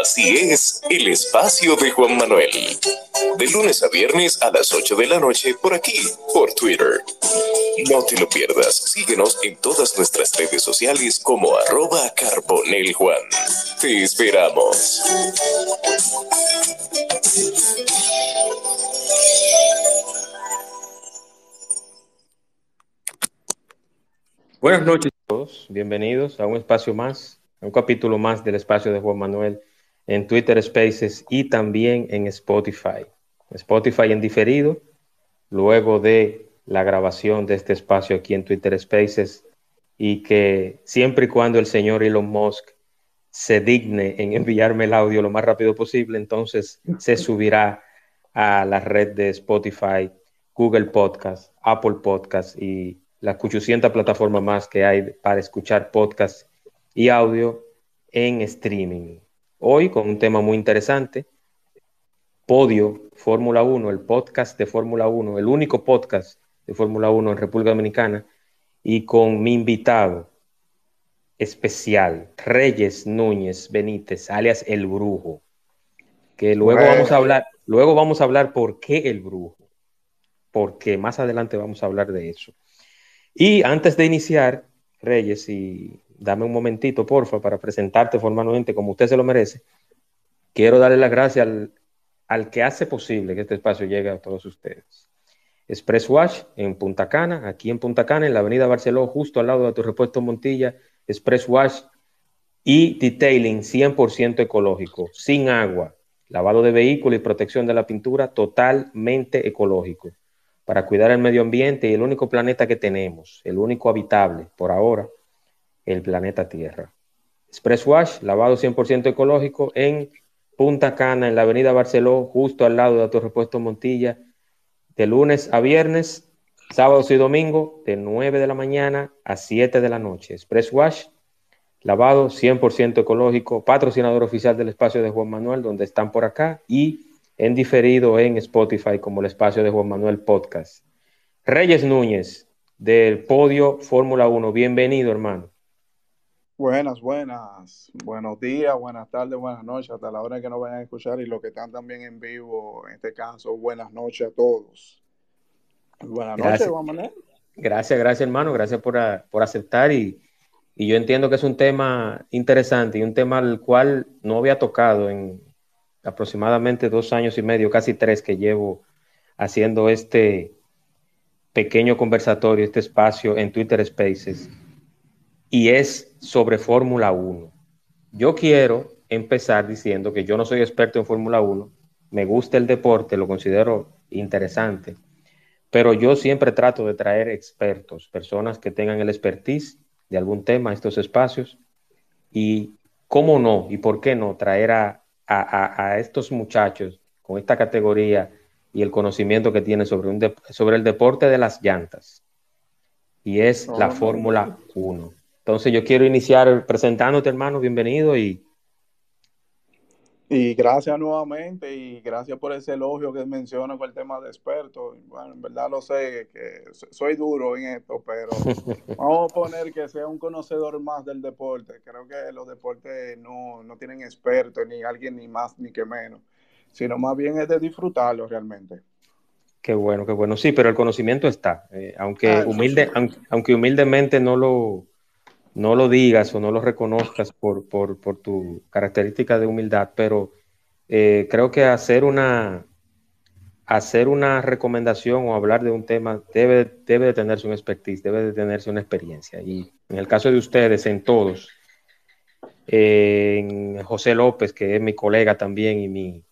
Así es, el espacio de Juan Manuel. De lunes a viernes a las 8 de la noche por aquí, por Twitter. No te lo pierdas, síguenos en todas nuestras redes sociales como arroba carboneljuan. Te esperamos. Buenas noches a todos, bienvenidos a un espacio más, un capítulo más del espacio de Juan Manuel en Twitter Spaces y también en Spotify. Spotify en diferido, luego de la grabación de este espacio aquí en Twitter Spaces y que siempre y cuando el señor Elon Musk se digne en enviarme el audio lo más rápido posible, entonces se subirá a la red de Spotify, Google Podcast, Apple Podcast y las 800 plataformas más que hay para escuchar podcast y audio en streaming. Hoy con un tema muy interesante, Podio Fórmula 1, el podcast de Fórmula 1, el único podcast de Fórmula 1 en República Dominicana, y con mi invitado especial, Reyes Núñez Benítez, alias El Brujo, que luego vamos a hablar, luego vamos a hablar por qué el brujo, porque más adelante vamos a hablar de eso. Y antes de iniciar, Reyes, y dame un momentito, porfa, para presentarte formalmente como usted se lo merece, quiero darle las gracias al, que hace posible que este espacio llegue a todos ustedes. Express Wash en Punta Cana, aquí en Punta Cana, en la avenida Barceló, justo al lado de tu repuesto Montilla, Express Wash y detailing 100% ecológico, sin agua, lavado de vehículos y protección de la pintura totalmente ecológico para cuidar el medio ambiente y el único planeta que tenemos, el único habitable por ahora, el planeta Tierra. Express Wash, lavado 100% ecológico en Punta Cana, en la avenida Barceló, justo al lado de tu repuesto Montilla, de lunes a viernes, sábados y domingo, de 9 de la mañana a 7 de la noche. Express Wash, lavado 100% ecológico, patrocinador oficial del espacio de Juan Manuel, donde están por acá, y en diferido en Spotify como el espacio de Juan Manuel Podcast. Reyes Núñez, del Podio Fórmula 1, bienvenido hermano. Buenas, buenas, buenos días, buenas tardes, buenas noches, hasta la hora que nos vayan a escuchar y los que están también en vivo, en este caso, buenas noches a todos. Buenas noches, Juan Manuel. Gracias, gracias hermano, gracias por, por aceptar y, y yo entiendo que es un tema interesante y un tema al cual no había tocado en, aproximadamente dos años y medio, casi tres, que llevo haciendo este pequeño conversatorio, este espacio en Twitter Spaces, y es sobre Fórmula 1. Yo quiero empezar diciendo que yo no soy experto en Fórmula 1, me gusta el deporte, lo considero interesante, pero yo siempre trato de traer expertos, personas que tengan el expertise de algún tema a estos espacios, y cómo no, y por qué no traer a a, estos muchachos con esta categoría y el conocimiento que tienen sobre, un sobre el deporte de las llantas. Y es la Fórmula 1. Entonces yo quiero iniciar presentándote, hermano, bienvenido y y gracias nuevamente y gracias por ese elogio que menciona con el tema de experto. Bueno, en verdad lo sé, que soy duro en esto, pero vamos a poner que sea un conocedor más del deporte. Creo que los deportes no, no tienen expertos, ni alguien ni más ni que menos, sino más bien es de disfrutarlo realmente. Qué bueno, qué bueno. Sí, pero el conocimiento está, eh, aunque, ah, humilde, aunque humildemente no lo, no lo digas o no lo reconozcas por, tu característica de humildad, pero eh, creo que hacer una, hacer una recomendación o hablar de un tema debe, debe de tenerse un expertise, debe de tenerse una experiencia. Y en el caso de ustedes, en todos, en José López, que es mi colega también y mi,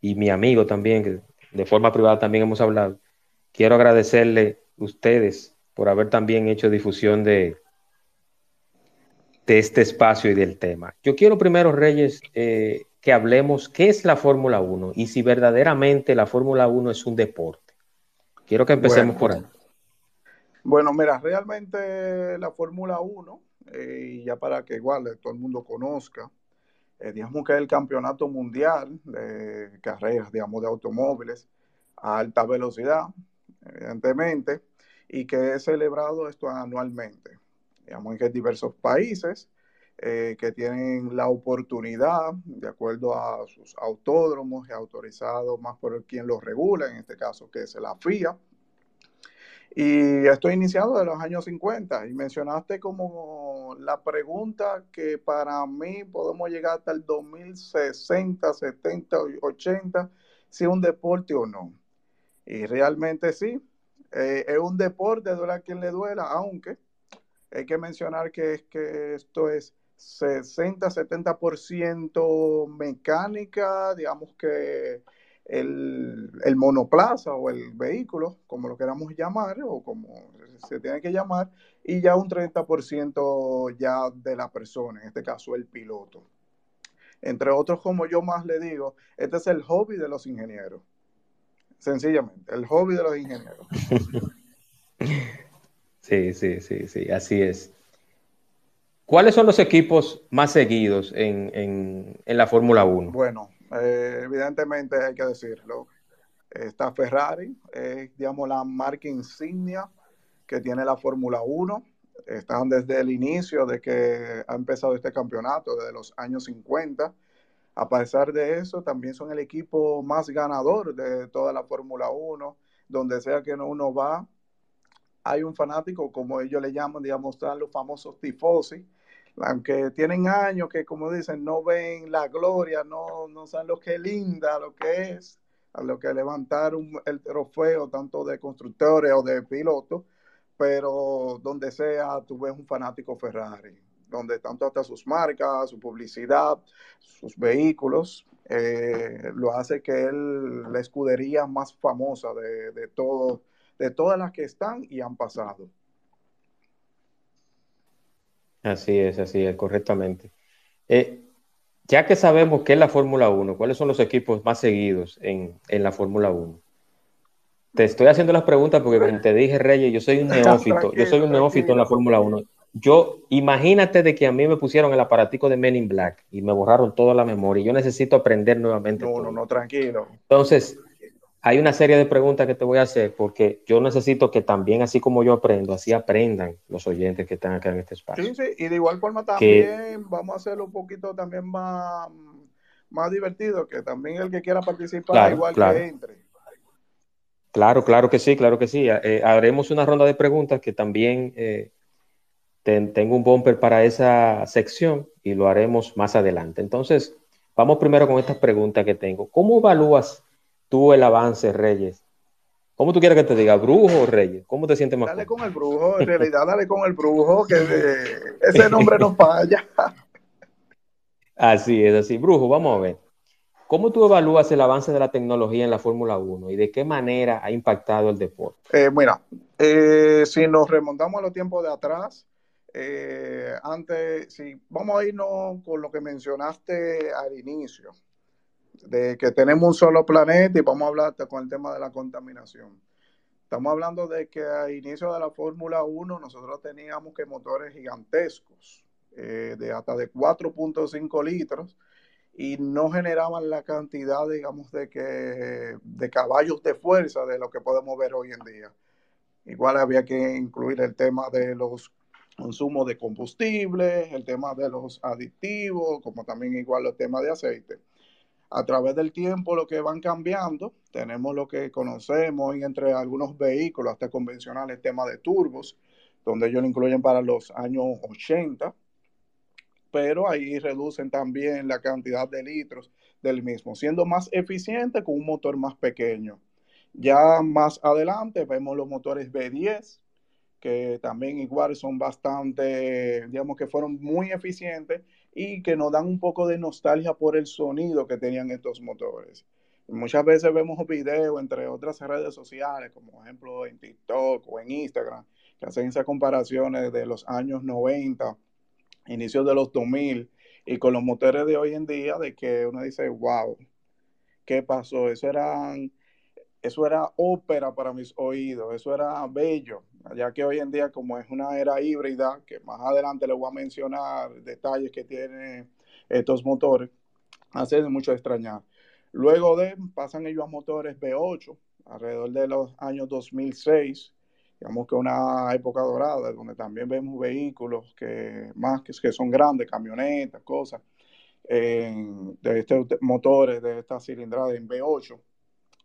y mi amigo también, de forma privada también hemos hablado, quiero agradecerle a ustedes por haber también hecho difusión de, de este espacio y del tema. Yo quiero primero, Reyes, eh, que hablemos qué es la Fórmula 1 y si verdaderamente la Fórmula 1 es un deporte. Quiero que empecemos por ahí. Bueno, mira, realmente la Fórmula 1, eh, ya para que igual todo el mundo conozca, eh, digamos que es el campeonato mundial de carreras, digamos, de automóviles a alta velocidad, evidentemente, y que es celebrado esto anualmente digamos, en diversos países, eh, que tienen la oportunidad, de acuerdo a sus autódromos y autorizados más por quien los regula, en este caso que es la FIA. Y estoy iniciado de los años 50 y mencionaste como la pregunta que para mí podemos llegar hasta el 2060, 70, 80, si es un deporte o no. Y realmente sí, eh, es un deporte, duela quien le duela, aunque hay que mencionar que, que esto es 60-70% mecánica, digamos que el, el, monoplaza o el vehículo, como lo queramos llamar, o como se tiene que llamar, y ya un 30% ya de la persona, en este caso el piloto. Entre otros, como yo más le digo, este es el hobby de los ingenieros. Sencillamente, el hobby de los ingenieros. Sí, sí, sí, sí, así es. ¿Cuáles son los equipos más seguidos en, la Fórmula 1? Bueno, eh, evidentemente hay que decirlo. Está Ferrari, es digamos la marca insignia que tiene la Fórmula 1. Están desde el inicio de que ha empezado este campeonato, desde los años 50. A pesar de eso, también son el equipo más ganador de toda la Fórmula 1. Donde sea que uno va, hay un fanático, como ellos le llaman, digamos, los famosos tifosi, aunque tienen años que, como dicen, no ven la gloria, no, no saben lo que es linda, lo que es, a lo que levantar el trofeo tanto de constructores o de pilotos, pero donde sea, tú ves un fanático Ferrari, donde tanto hasta sus marcas, su publicidad, sus vehículos, eh, lo hace que es la escudería más famosa de, de, todo, de todas las que están y han pasado. Así es, así es, correctamente. Eh, ya que sabemos qué es la Fórmula 1, ¿cuáles son los equipos más seguidos en, la Fórmula 1? Te estoy haciendo las preguntas porque como te dije, Reyes, yo soy un neófito, yo soy un neófito en la Fórmula 1. Yo, imagínate de que a mí me pusieron el aparatico de Men in Black y me borraron toda la memoria. Yo necesito aprender nuevamente. No, no, no, tranquilo. Entonces, hay una serie de preguntas que te voy a hacer porque yo necesito que también, así como yo aprendo, así aprendan los oyentes que están acá en este espacio. Sí, sí, y de igual forma también vamos a hacerlo un poquito también más, más divertido, que también el que quiera participar, igual que entre. Claro, claro que sí, claro que sí. Eh, haremos una ronda de preguntas que también eh, tengo un bumper para esa sección y lo haremos más adelante. Entonces, vamos primero con estas preguntas que tengo. ¿Cómo evalúas tú el avance, Reyes. ¿Cómo tú quieres que te diga, brujo o Reyes? ¿Cómo te sientes más? Dale con el brujo, en realidad dale con el brujo, que ese nombre no falla. Así es, así. Brujo, vamos a ver. ¿Cómo tú evalúas el avance de la tecnología en la Fórmula 1 y de qué manera ha impactado el deporte? Eh, mira, eh, si nos remontamos a los tiempos de atrás, eh, antes, si vamos a irnos con lo que mencionaste al inicio, de que tenemos un solo planeta y vamos a hablar con el tema de la contaminación. Estamos hablando de que a inicio de la Fórmula 1 nosotros teníamos que motores gigantescos, eh, de hasta de 4.5 litros, y no generaban la cantidad, digamos, de, que, de caballos de fuerza de lo que podemos ver hoy en día. Igual había que incluir el tema de los consumos de combustible, el tema de los aditivos, como también igual el tema de aceite a través del tiempo lo que van cambiando, tenemos lo que conocemos entre algunos vehículos hasta convencionales, tema de turbos, donde ellos lo incluyen para los años 80, pero ahí reducen también la cantidad de litros del mismo, siendo más eficiente con un motor más pequeño. Ya más adelante vemos los motores B10, que también igual son bastante, digamos que fueron muy eficientes y que nos dan un poco de nostalgia por el sonido que tenían estos motores. Muchas veces vemos videos entre otras redes sociales, como ejemplo en TikTok o en Instagram, que hacen esas comparaciones de los años 90, inicios de los 2000, y con los motores de hoy en día, de que uno dice, wow, ¿qué pasó? Eso eran eso era ópera para mis oídos, eso era bello, ya que hoy en día como es una era híbrida, que más adelante les voy a mencionar detalles que tienen estos motores, hace mucho extrañar. Luego de, pasan ellos a motores V8, alrededor de los años 2006, digamos que una época dorada, donde también vemos vehículos que más que, que son grandes, camionetas, cosas, de estos motores de esta cilindrada en V8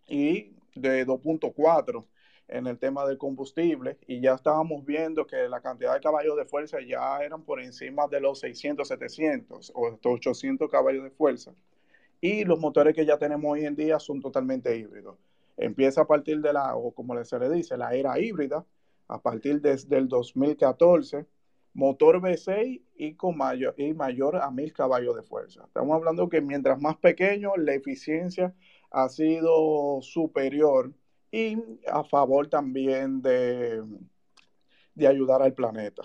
y de 2.4 en el tema del combustible y ya estábamos viendo que la cantidad de caballos de fuerza ya eran por encima de los 600, 700 o 800 caballos de fuerza. Y los motores que ya tenemos hoy en día son totalmente híbridos. Empieza a partir de la, o como se le dice, la era híbrida, a partir desde el 2014, motor V6 y, con mayor, y mayor a 1000 caballos de fuerza. Estamos hablando que mientras más pequeño, la eficiencia ha sido superior y a favor también de, de ayudar al planeta.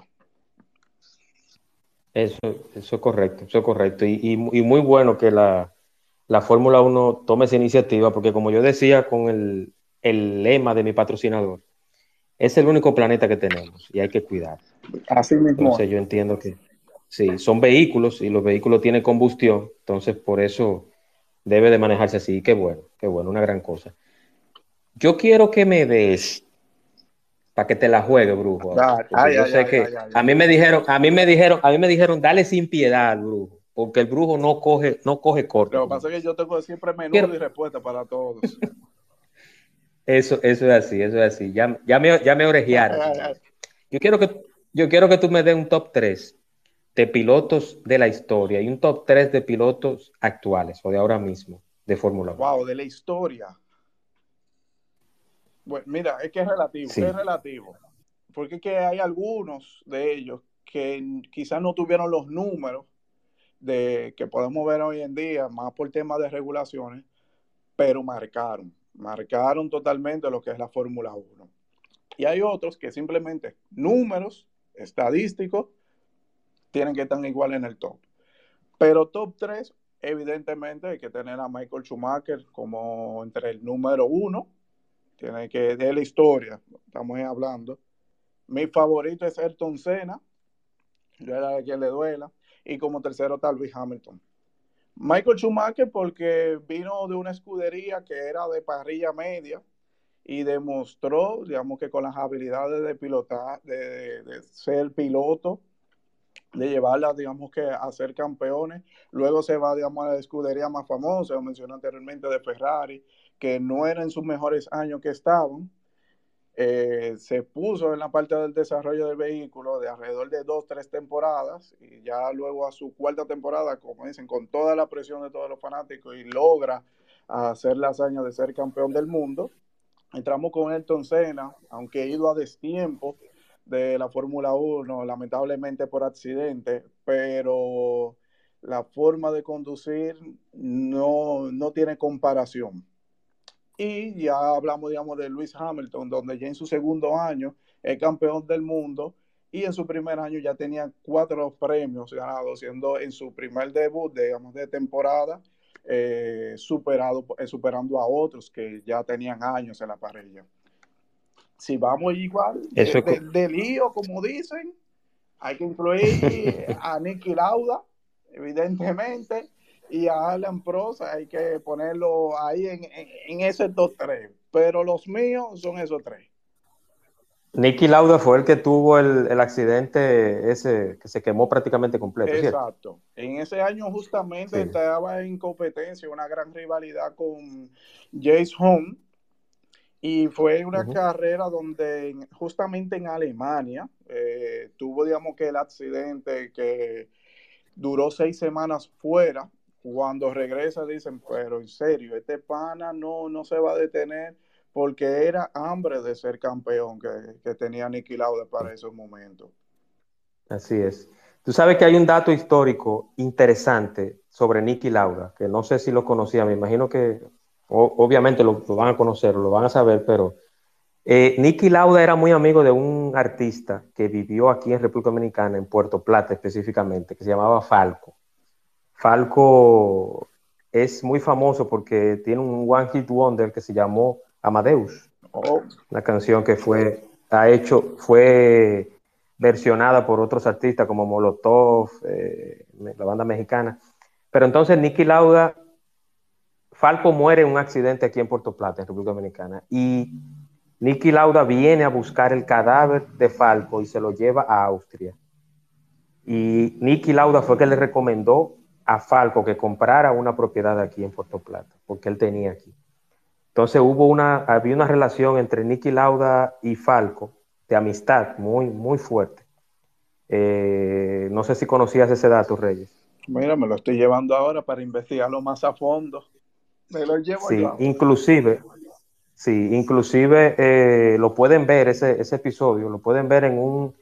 Eso, eso es correcto, eso es correcto. Y, y, muy bueno que la, la Fórmula 1 tome esa iniciativa, porque como yo decía con el, el, lema de mi patrocinador, es el único planeta que tenemos y hay que cuidar. Así mismo. Entonces yo entiendo que sí, son vehículos y los vehículos tienen combustión, entonces por eso debe de manejarse así. Qué bueno, qué bueno, una gran cosa. Yo quiero que me des para que te la juegue, brujo. yo sé que a mí me dijeron, a mí me dijeron, a mí me dijeron, dale sin piedad al brujo, porque el brujo no coge, no coge corto. Lo que pasa es que yo tengo siempre menudo y respuesta para todos. eso, eso es así, eso es así. Ya, ya me, ya me orejearon. yo quiero que, yo quiero que tú me des un top 3 de pilotos de la historia y un top 3 de pilotos actuales o de ahora mismo de Fórmula 1. Wow, de la historia. Bueno, mira, es que es relativo, es relativo. Porque es que hay algunos de ellos que quizás no tuvieron los números de que podemos ver hoy en día, más por tema de regulaciones, pero marcaron, marcaron totalmente lo que es la Fórmula 1. Y hay otros que simplemente números estadísticos tienen que estar igual en el top. Pero top 3, evidentemente hay que tener a Michael Schumacher como entre el número uno tiene que, de la historia, estamos hablando. Mi favorito es Ayrton Senna, yo era de quien le duela, y como tercero está Luis Hamilton. Michael Schumacher porque vino de una escudería que era de parrilla media y demostró, digamos que con las habilidades de pilotar, de, de ser piloto, de llevarla, digamos que a ser campeones. Luego se va, digamos, a la escudería más famosa, lo mencioné anteriormente, de Ferrari, que no eran en sus mejores años que estaban. Eh, se puso en la parte del desarrollo del vehículo de alrededor de dos, tres temporadas y ya luego a su cuarta temporada, como dicen, con toda la presión de todos los fanáticos y logra hacer la hazaña de ser campeón del mundo. Entramos con Ayrton Senna, aunque ha ido a destiempo, de la Fórmula 1, lamentablemente por accidente, pero la forma de conducir no, no tiene comparación. Y ya hablamos, digamos, de Lewis Hamilton, donde ya en su segundo año es campeón del mundo y en su primer año ya tenía cuatro premios ganados, siendo en su primer debut, digamos, de temporada, eh, superado, eh, superando a otros que ya tenían años en la parrilla. Si vamos igual de, lío, como dicen, hay que incluir a Nicky Lauda, evidentemente, y a Alan Prost hay que ponerlo ahí en, en, ese top tres. Pero los míos son esos tres. Nicky Lauda fue el que tuvo el, accidente ese que se quemó prácticamente completo. Exacto. En ese año justamente estaba en competencia, una gran rivalidad con Jace Home, y fue una carrera donde justamente en Alemania eh, tuvo, digamos, que el accidente que duró seis semanas fuera. Cuando regresa dicen, pero en serio, este pana no, no se va a detener porque era hambre de ser campeón que, que tenía Nicky Lauda para esos momentos. Así es. Tú sabes que hay un dato histórico interesante sobre Nicky Lauda, que no sé si lo conocía, me imagino que obviamente lo, van a conocer, lo van a saber, pero eh, Nicky Lauda era muy amigo de un artista que vivió aquí en República Dominicana, en Puerto Plata específicamente, que se llamaba Falco. Falco es muy famoso porque tiene un One Hit Wonder que se llamó Amadeus. Oh. Una canción que fue, ha hecho, fue versionada por otros artistas como Molotov, eh, la banda mexicana. Pero entonces Nicky Lauda Falco muere en un accidente aquí en Puerto Plata, en República Dominicana. Y Nicky Lauda viene a buscar el cadáver de Falco y se lo lleva a Austria. Y Nicky Lauda fue que le recomendó a Falco que comprara una propiedad aquí en Puerto Plata, porque él tenía aquí. Entonces hubo una, había una relación entre Nicky Lauda y Falco de amistad muy, muy fuerte. Eh, no sé si conocías ese dato, Reyes. Mira, me lo estoy llevando ahora para investigarlo más a fondo. Me lo llevo Sí, inclusive, sí, inclusive eh, lo pueden ver, ese, ese episodio, lo pueden ver en un,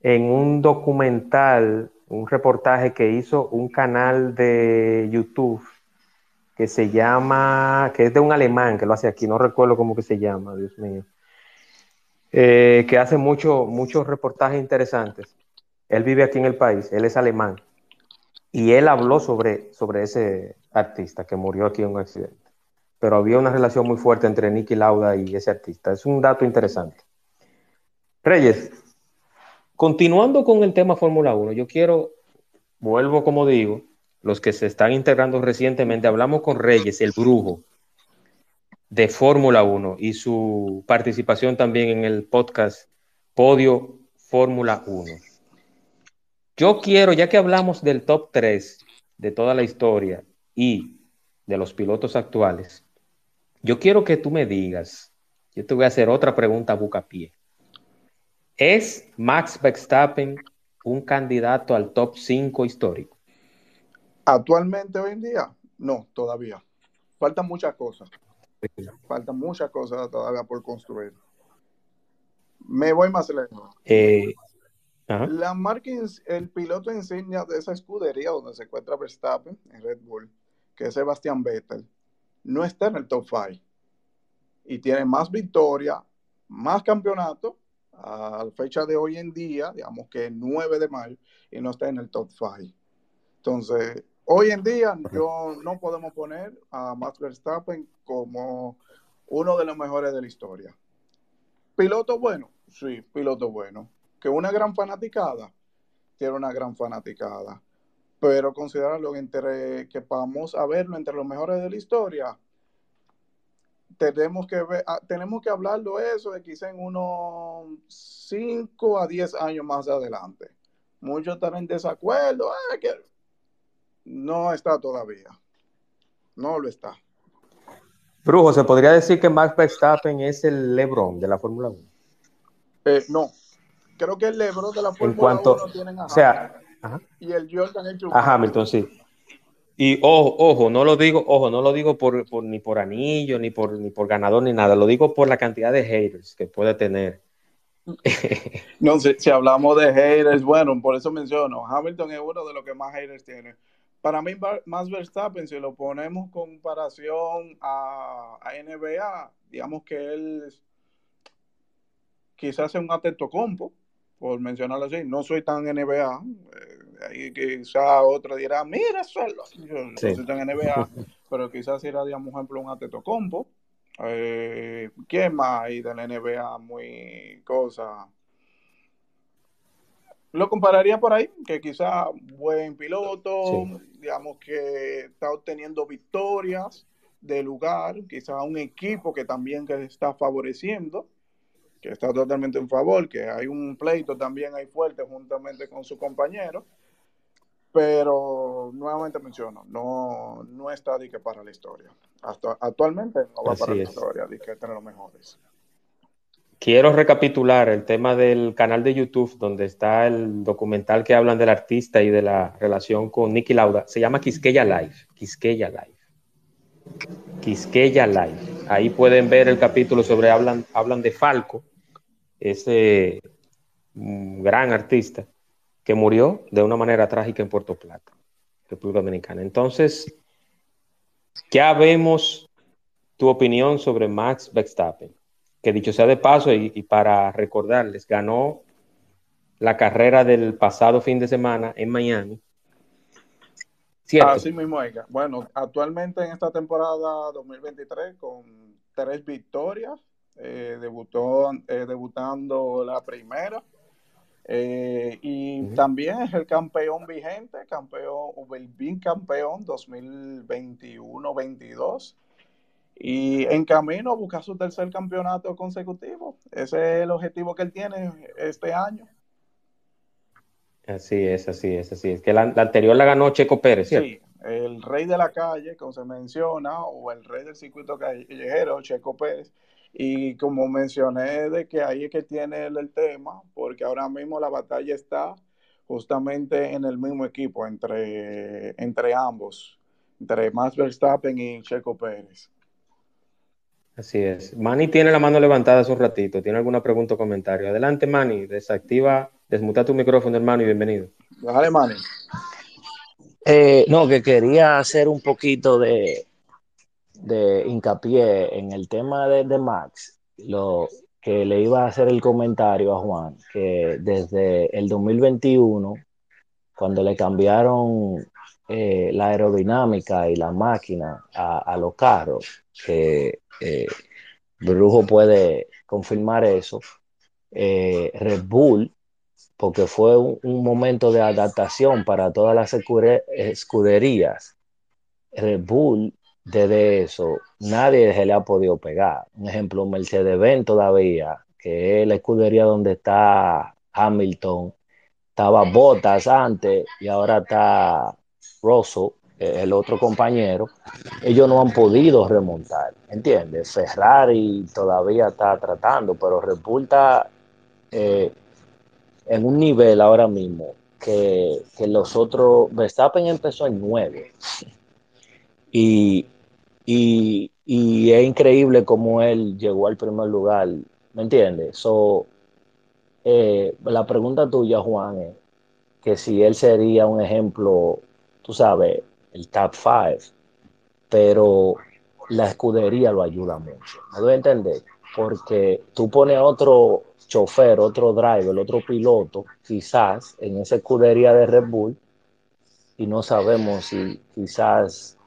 en un documental, un reportaje que hizo un canal de YouTube que se llama, que es de un alemán que lo hace aquí, no recuerdo cómo que se llama, Dios mío, eh, que hace mucho, muchos reportajes interesantes. Él vive aquí en el país, él es alemán, y él habló sobre, sobre ese artista que murió aquí en un accidente. Pero había una relación muy fuerte entre Nicky Lauda y ese artista. Es un dato interesante. Reyes, continuando con el tema Fórmula 1, yo quiero, vuelvo como digo, los que se están integrando recientemente, hablamos con Reyes, el brujo de Fórmula 1 y su participación también en el podcast Podio Fórmula 1. Yo quiero, ya que hablamos del top 3 de toda la historia y de los pilotos actuales, yo quiero que tú me digas, yo te voy a hacer otra pregunta a bucapié. ¿Es Max Verstappen un candidato al top 5 histórico? Actualmente, hoy en día, no, todavía. Faltan muchas cosas. Faltan muchas cosas todavía por construir. Me voy más lejos. Eh, la marca, el piloto insignia de esa escudería donde se encuentra Verstappen en Red Bull, que es Sebastián Vettel, no está en el top 5 y tiene más victorias, más campeonatos a la fecha de hoy en día, digamos que 9 de mayo, y no está en el top 5. Entonces, hoy en día yo, no podemos poner a Max Verstappen como uno de los mejores de la historia. Piloto bueno, sí, piloto bueno que una gran fanaticada tiene una gran fanaticada, pero considerarlo entre que vamos a verlo entre los mejores de la historia, tenemos que ver, ah, tenemos que hablarlo eso de quizá en unos 5 a 10 años más adelante. Muchos están en desacuerdo, ah, que no está todavía. No lo está. Brujo, ¿se podría decir que Max Verstappen es el LeBron de la Fórmula 1? Eh, no, creo que el Lebron de la Fórmula en cuanto, 1 tienen a o sea, ajá. y el Jordan el A Hamilton, sí. Y ojo, ojo, no lo digo, ojo, no lo digo por, por, ni por anillo, ni por, ni por ganador, ni nada, lo digo por la cantidad de haters que puede tener. no, si, si, hablamos de haters, bueno, por eso menciono, Hamilton es uno de los que más haters tiene. Para mí, más Verstappen, si lo ponemos en comparación a, a NBA, digamos que él quizás sea un atento compo, por mencionarlo así. No soy tan NBA. Eh, ahí quizá otro dirá, mira, solo. Yo no soy tan NBA, pero quizás era, digamos, ejemplo, un Ateto Compo. Eh, ¿Quién más hay de la NBA muy cosa? Lo compararía por ahí, que quizá buen piloto, digamos que está obteniendo victorias de lugar, quizá un equipo que también que está favoreciendo que está totalmente en favor, que hay un pleito también ahí fuerte juntamente con su compañero, pero nuevamente menciono, no, no está de que para la historia. Hasta, actualmente no va para la historia, de que los mejores. Quiero recapitular el tema del canal de YouTube donde está el documental que hablan del artista y de la relación con Nicky Lauda. Se llama Quisqueya Live. Quisqueya Live. Quisqueya Live. Ahí pueden ver el capítulo sobre hablan, hablan de Falco, ese mm, gran artista que murió de una manera trágica en Puerto Plata, República Dominicana. Entonces, ya vemos tu opinión sobre Max Verstappen, que dicho sea de paso y, para recordarles, ganó la carrera del pasado fin de semana en Miami. ¿Cierto? Así mismo, Bueno, actualmente en esta temporada 2023 con tres victorias eh, debutó eh, debutando la primera. Eh, y también es el campeón vigente, campeón, el campeón 2021-22. y en camino a buscar su tercer campeonato consecutivo. Ese es el objetivo que él tiene este año. Así es, así es, así es. Que la, anterior la ganó Checo Pérez, ¿cierto? Sí, el rey de la calle, como se menciona, o el rey del circuito callejero, Checo Pérez. Y como mencioné, de que ahí es que tiene el, tema, porque ahora mismo la batalla está justamente en el mismo equipo, entre, entre ambos, entre Max Verstappen y Checo Pérez. Así es. Manny tiene la mano levantada hace un ratito. ¿Tiene alguna pregunta o comentario? Adelante, Manny. Desactiva, desmuta tu micrófono, hermano, y bienvenido. Dale, Manny. Eh, no, que quería hacer un poquito de, de hincapié en el tema de, de, Max. Lo que le iba a hacer el comentario a Juan, que desde el 2021, cuando le cambiaron eh, la aerodinámica y la máquina a, a los carros, que eh, Brujo puede confirmar eso. Eh, Red Bull, porque fue un, momento de adaptación para todas las escuderías. Red Bull, desde eso, nadie se le ha podido pegar. Un ejemplo, Mercedes-Benz todavía, que es la escudería donde está Hamilton, estaba Bottas antes y ahora está eh, el otro compañero, ellos no han podido remontar, ¿entiendes? Ferrari todavía está tratando, pero resulta eh, en un nivel ahora mismo que, los otros, Verstappen empezó en 9 y, y, es increíble cómo él llegó al primer lugar, ¿me entiendes? So, eh, la pregunta tuya, Juan, es que si él sería un ejemplo, tú sabes, el top five, pero la escudería lo ayuda mucho. ¿Me doy a entender? Porque tú pones otro chofer, otro driver, otro piloto, quizás en esa escudería de Red Bull, y no sabemos si quizás,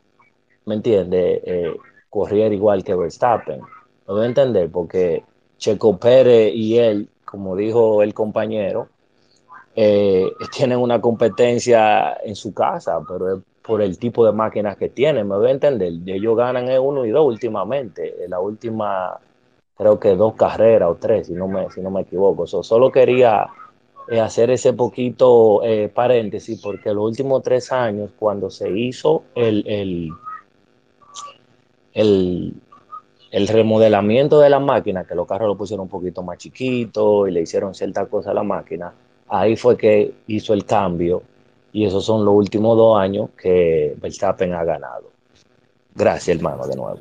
¿me entiende? Eh, corriera igual que Verstappen. ¿Me doy a entender? Porque Checo Pérez y él, como dijo el compañero, eh, tienen una competencia en su casa, pero es por el tipo de máquinas que tienen, me voy a entender. Ellos ganan en uno y dos últimamente. En la última, creo que dos carreras o tres, si no me, si no me equivoco. solo quería eh, hacer ese poquito eh, paréntesis, porque los últimos tres años, cuando se hizo el, el, el, el remodelamiento de la máquina, que los carros lo pusieron un poquito más chiquito y le hicieron cierta cosa a la máquina, ahí fue que hizo el cambio y esos son los últimos dos años que Verstappen ha ganado. Gracias, hermano, de nuevo.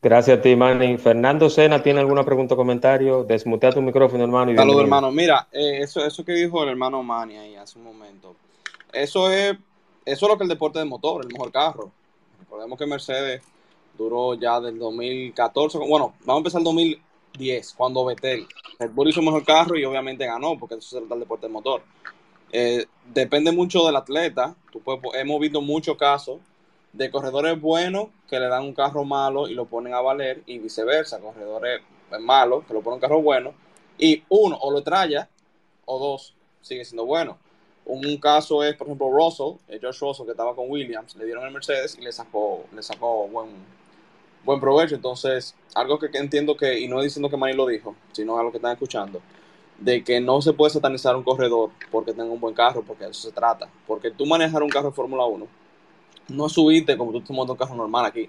Gracias a ti, Manny. Fernando Sena, ¿tiene alguna pregunta o comentario? Desmutea tu micrófono, hermano. Saludos, hermano. Mira, eh, eso, eso que dijo el hermano Manny ahí hace un momento, eso es, eso es lo que el deporte de motor, el mejor carro. Recordemos que Mercedes duró ya del 2014, bueno, vamos a empezar el 2010, cuando Vettel, Red Bull hizo mejor carro y obviamente ganó, porque eso se trata del deporte de motor. Eh, depende mucho del atleta. Tú hemos visto muchos casos de corredores buenos que le dan un carro malo y lo ponen a valer y viceversa, corredores malos que lo ponen un carro bueno y uno o lo traya o dos sigue siendo bueno. Un, caso es, por ejemplo, Russell, eh, George Russell que estaba con Williams, le dieron el Mercedes y le sacó, le sacó buen, buen provecho. Entonces, algo que, entiendo que, y no diciendo que Manny lo dijo, sino a lo que están escuchando, de que no se puede satanizar un corredor porque tenga un buen carro, porque de eso se trata. Porque tú manejar un carro de Fórmula 1 no es subirte como tú estás montando un carro normal aquí.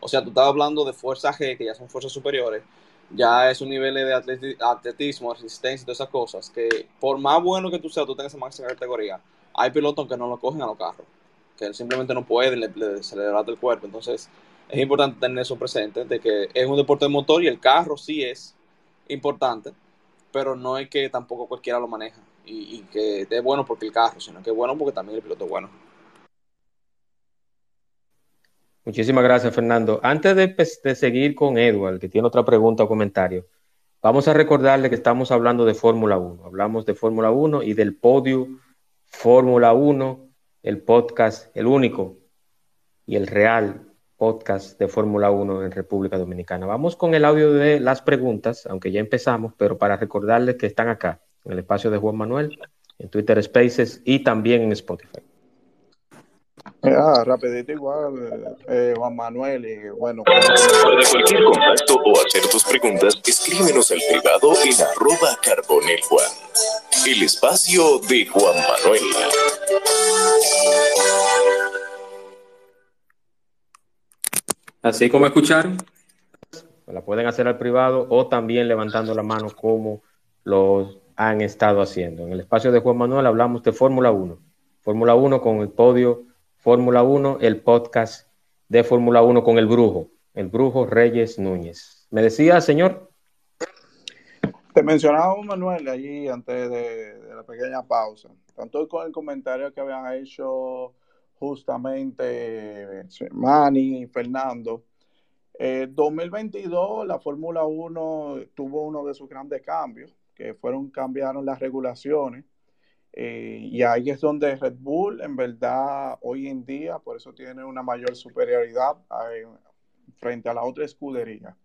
O sea, tú estás hablando de fuerza G, que ya son fuerzas superiores, ya es un nivel de atletismo, resistencia y todas esas cosas, que por más bueno que tú seas, tú tengas esa máxima categoría, hay pilotos que no lo cogen a los carros, que simplemente no pueden, le, le, se le el cuerpo. Entonces, es importante tener eso presente, de que es un deporte de motor y el carro sí es importante, pero no es que tampoco cualquiera lo maneja y, que es bueno porque el carro, sino que es bueno porque también el piloto es bueno. Muchísimas gracias, Fernando. Antes de, pues, de, seguir con Edward, que tiene otra pregunta o comentario, vamos a recordarle que estamos hablando de Fórmula 1. Hablamos de Fórmula 1 y del podio Fórmula 1, el podcast, el único y el real podcast de Fórmula 1 en República Dominicana. Vamos con el audio de las preguntas, aunque ya empezamos, pero para recordarles que están acá, en el espacio de Juan Manuel, en Twitter Spaces y también en Spotify. Ah, rapidito igual, eh, Juan Manuel, y bueno. Para cualquier contacto o hacer tus preguntas, escríbenos al privado en arroba carbonel Juan. El espacio de Juan Manuel. Así como escucharon, la pueden hacer al privado o también levantando la mano como lo han estado haciendo. En el espacio de Juan Manuel hablamos de Fórmula 1. Fórmula 1 con el podio Fórmula 1, el podcast de Fórmula 1 con el brujo, el brujo Reyes Núñez. ¿Me decía, señor? Te mencionaba Manuel allí antes de, la pequeña pausa, tanto con el comentario que habían hecho justamente Manny Fernando. Eh, 2022 la Fórmula 1 tuvo uno de sus grandes cambios, que fueron cambiaron las regulaciones eh, y ahí es donde Red Bull, en verdad, hoy en día, por eso tiene una mayor superioridad eh, frente a la otra escudería.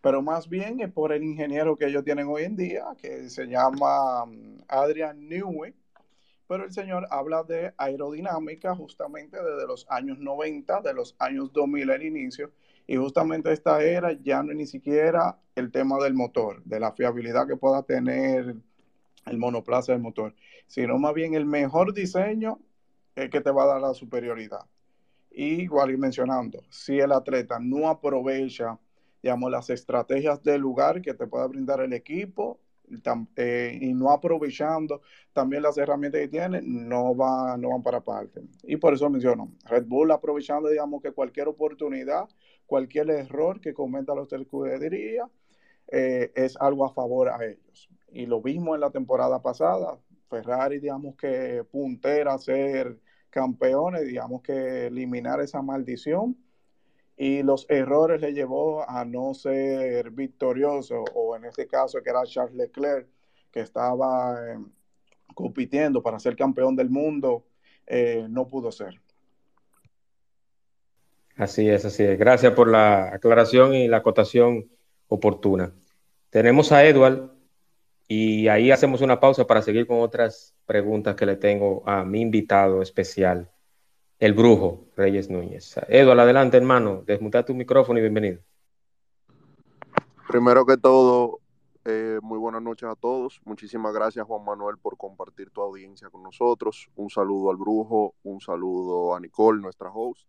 Pero más bien es por el ingeniero que ellos tienen hoy en día, que se llama mm, Adrian Newey. Pero el señor habla de aerodinámica justamente desde los años 90, de los años 2000 al inicio. Y justamente esta era ya no ni siquiera el tema del motor, de la fiabilidad que pueda tener el monoplaza del motor, sino más bien el mejor diseño es que te va a dar la superioridad. Y igual ir mencionando, si el atleta no aprovecha, digamos, las estrategias del lugar que te pueda brindar el equipo eh, y no aprovechando también las herramientas que tiene, no, va, no van para parte. Y por eso menciono, Red Bull aprovechando, digamos, que cualquier oportunidad, cualquier error que cometa los escudería, eh, es algo a favor a ellos y lo mismo en la temporada pasada. Ferrari, digamos que puntera a ser campeones, digamos que eliminar esa maldición y los errores le llevó a no ser victorioso, o en este caso que era Charles Leclerc, que estaba eh, compitiendo para ser campeón del mundo, eh, no pudo ser. Así es, así es. Gracias por la aclaración y la acotación oportuna. Tenemos a Edward y ahí hacemos una pausa para seguir con otras preguntas que le tengo a mi invitado especial, el brujo Reyes Núñez. Eduardo, adelante, hermano. Desmuta tu micrófono y bienvenido. Primero que todo, eh, muy buenas noches a todos. Muchísimas gracias, Juan Manuel, por compartir tu audiencia con nosotros. Un saludo al brujo, un saludo a Nicole, nuestra host.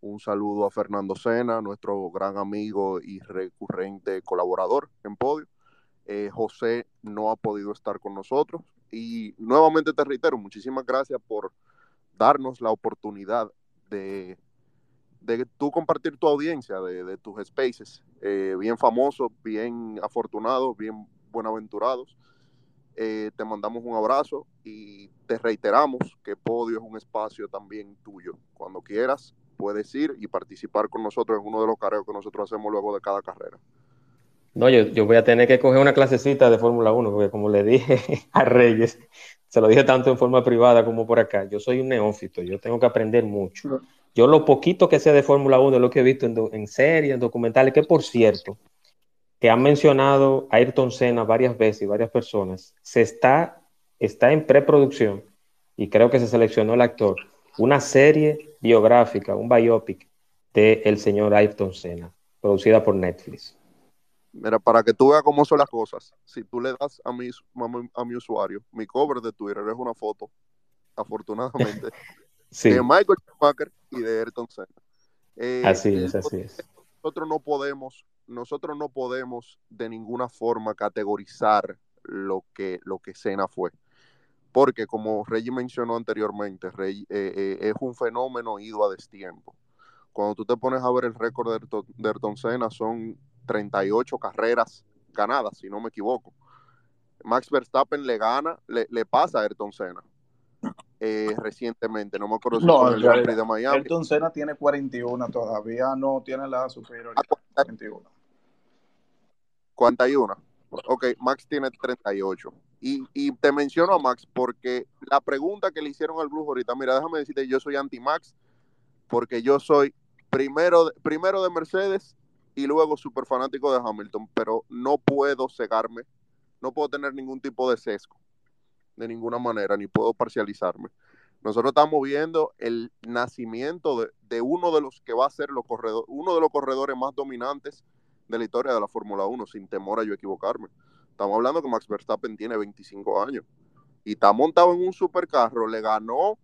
Un saludo a Fernando Sena, nuestro gran amigo y recurrente colaborador en Podio eh, José no ha podido estar con nosotros. Y nuevamente te reitero, muchísimas gracias por darnos la oportunidad de, de tú compartir tu audiencia, de, tus spaces, eh, bien famosos, bien afortunados, bien buenaventurados. Eh, te mandamos un abrazo y te reiteramos que Podio es un espacio también tuyo. Cuando quieras, puedes ir y participar con nosotros en uno de los carreos que nosotros hacemos luego de cada carrera. No, yo, voy a tener que coger una clasecita de Fórmula 1, porque como le dije a Reyes, se lo dije tanto en forma privada como por acá, yo soy un neófito, yo tengo que aprender mucho. Yo lo poquito que sé de Fórmula 1 es lo que he visto en, en series, en documentales, que por cierto, que han mencionado a Ayrton Senna varias veces y varias personas, se está, está en preproducción, y creo que se seleccionó el actor, una serie biográfica, un biopic de el señor Ayrton Senna, producida por Netflix. Mira, para que tú veas cómo son las cosas, si tú le das a mi, a mi usuario, mi cover de Twitter es una foto, afortunadamente, de Michael Schumacher y de Ayrton Senna. Eh, así es, así es. Nosotros no podemos, nosotros no podemos de ninguna forma categorizar lo que, lo que Senna fue. Porque como Reggie mencionó anteriormente, eh, eh, es un fenómeno ido a destiempo. Cuando tú te pones a ver el récord de, de Ayrton Senna, son 38 carreras ganadas, si no me equivoco. Max Verstappen le gana, le, pasa a Ayrton Senna eh, recientemente, no me acuerdo si no, el Prix de Miami. Ayrton Senna tiene 41, todavía no tiene la superioridad. 41. 41. Ok, Max tiene 38. Y, y, te menciono a Max porque la pregunta que le hicieron al brujo ahorita, mira, déjame decirte, yo soy anti-Max porque yo soy primero, primero de Mercedes y luego súper fanático de Hamilton, pero no puedo cegarme, no puedo tener ningún tipo de sesgo, de ninguna manera, ni puedo parcializarme. Nosotros estamos viendo el nacimiento de, uno de los que va a ser los uno de los corredores más dominantes de la historia de la Fórmula 1, sin temor a yo equivocarme. Estamos hablando que Max Verstappen tiene 25 años y está montado en un supercarro, le ganó,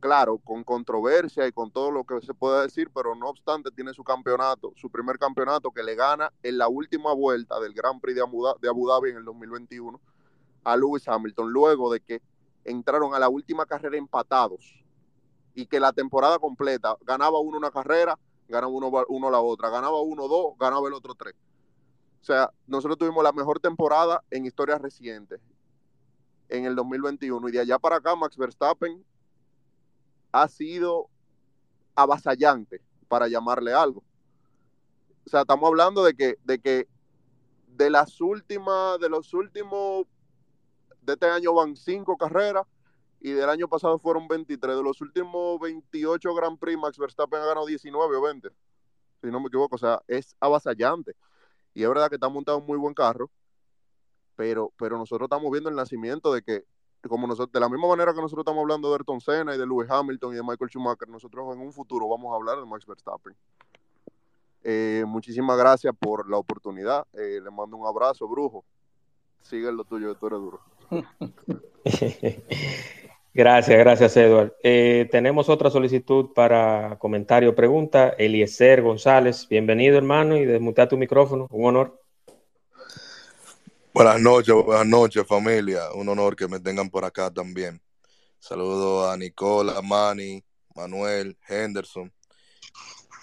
claro, con controversia y con todo lo que se puede decir, pero no obstante tiene su campeonato, su primer campeonato que le gana en la última vuelta del Gran Prix de Abu Dhabi en el 2021 a Lewis Hamilton, luego de que entraron a la última carrera empatados y que la temporada completa ganaba uno una carrera, ganaba uno, uno la otra, ganaba uno dos, ganaba el otro tres. O sea, nosotros tuvimos la mejor temporada en historia reciente en el 2021 y de allá para acá Max Verstappen ha sido avasallante para llamarle algo. O sea, estamos hablando de que, de que de las últimas, de los últimos de este año van cinco carreras y del año pasado fueron 23. De los últimos 28 Grand Prix, Max Verstappen ha ganado 19 o 20, si no me equivoco. O sea, es avasallante. Y es verdad que está montado un muy buen carro, pero, pero nosotros estamos viendo el nacimiento de que, como nosotros, de la misma manera que nosotros estamos hablando de Ayrton Senna y de Lewis Hamilton y de Michael Schumacher, nosotros en un futuro vamos a hablar de Max Verstappen. Eh, muchísimas gracias por la oportunidad. Eh, le mando un abrazo, brujo. Sigue lo tuyo, tú eres duro. gracias, gracias, Edward. Eh, tenemos otra solicitud para comentario o pregunta. Eliezer González, bienvenido, hermano, y desmutea tu micrófono. Un honor. Buenas noches, buenas noches, familia. Un honor que me tengan por acá también. Saludo a Nicola, Manny, Manuel, Henderson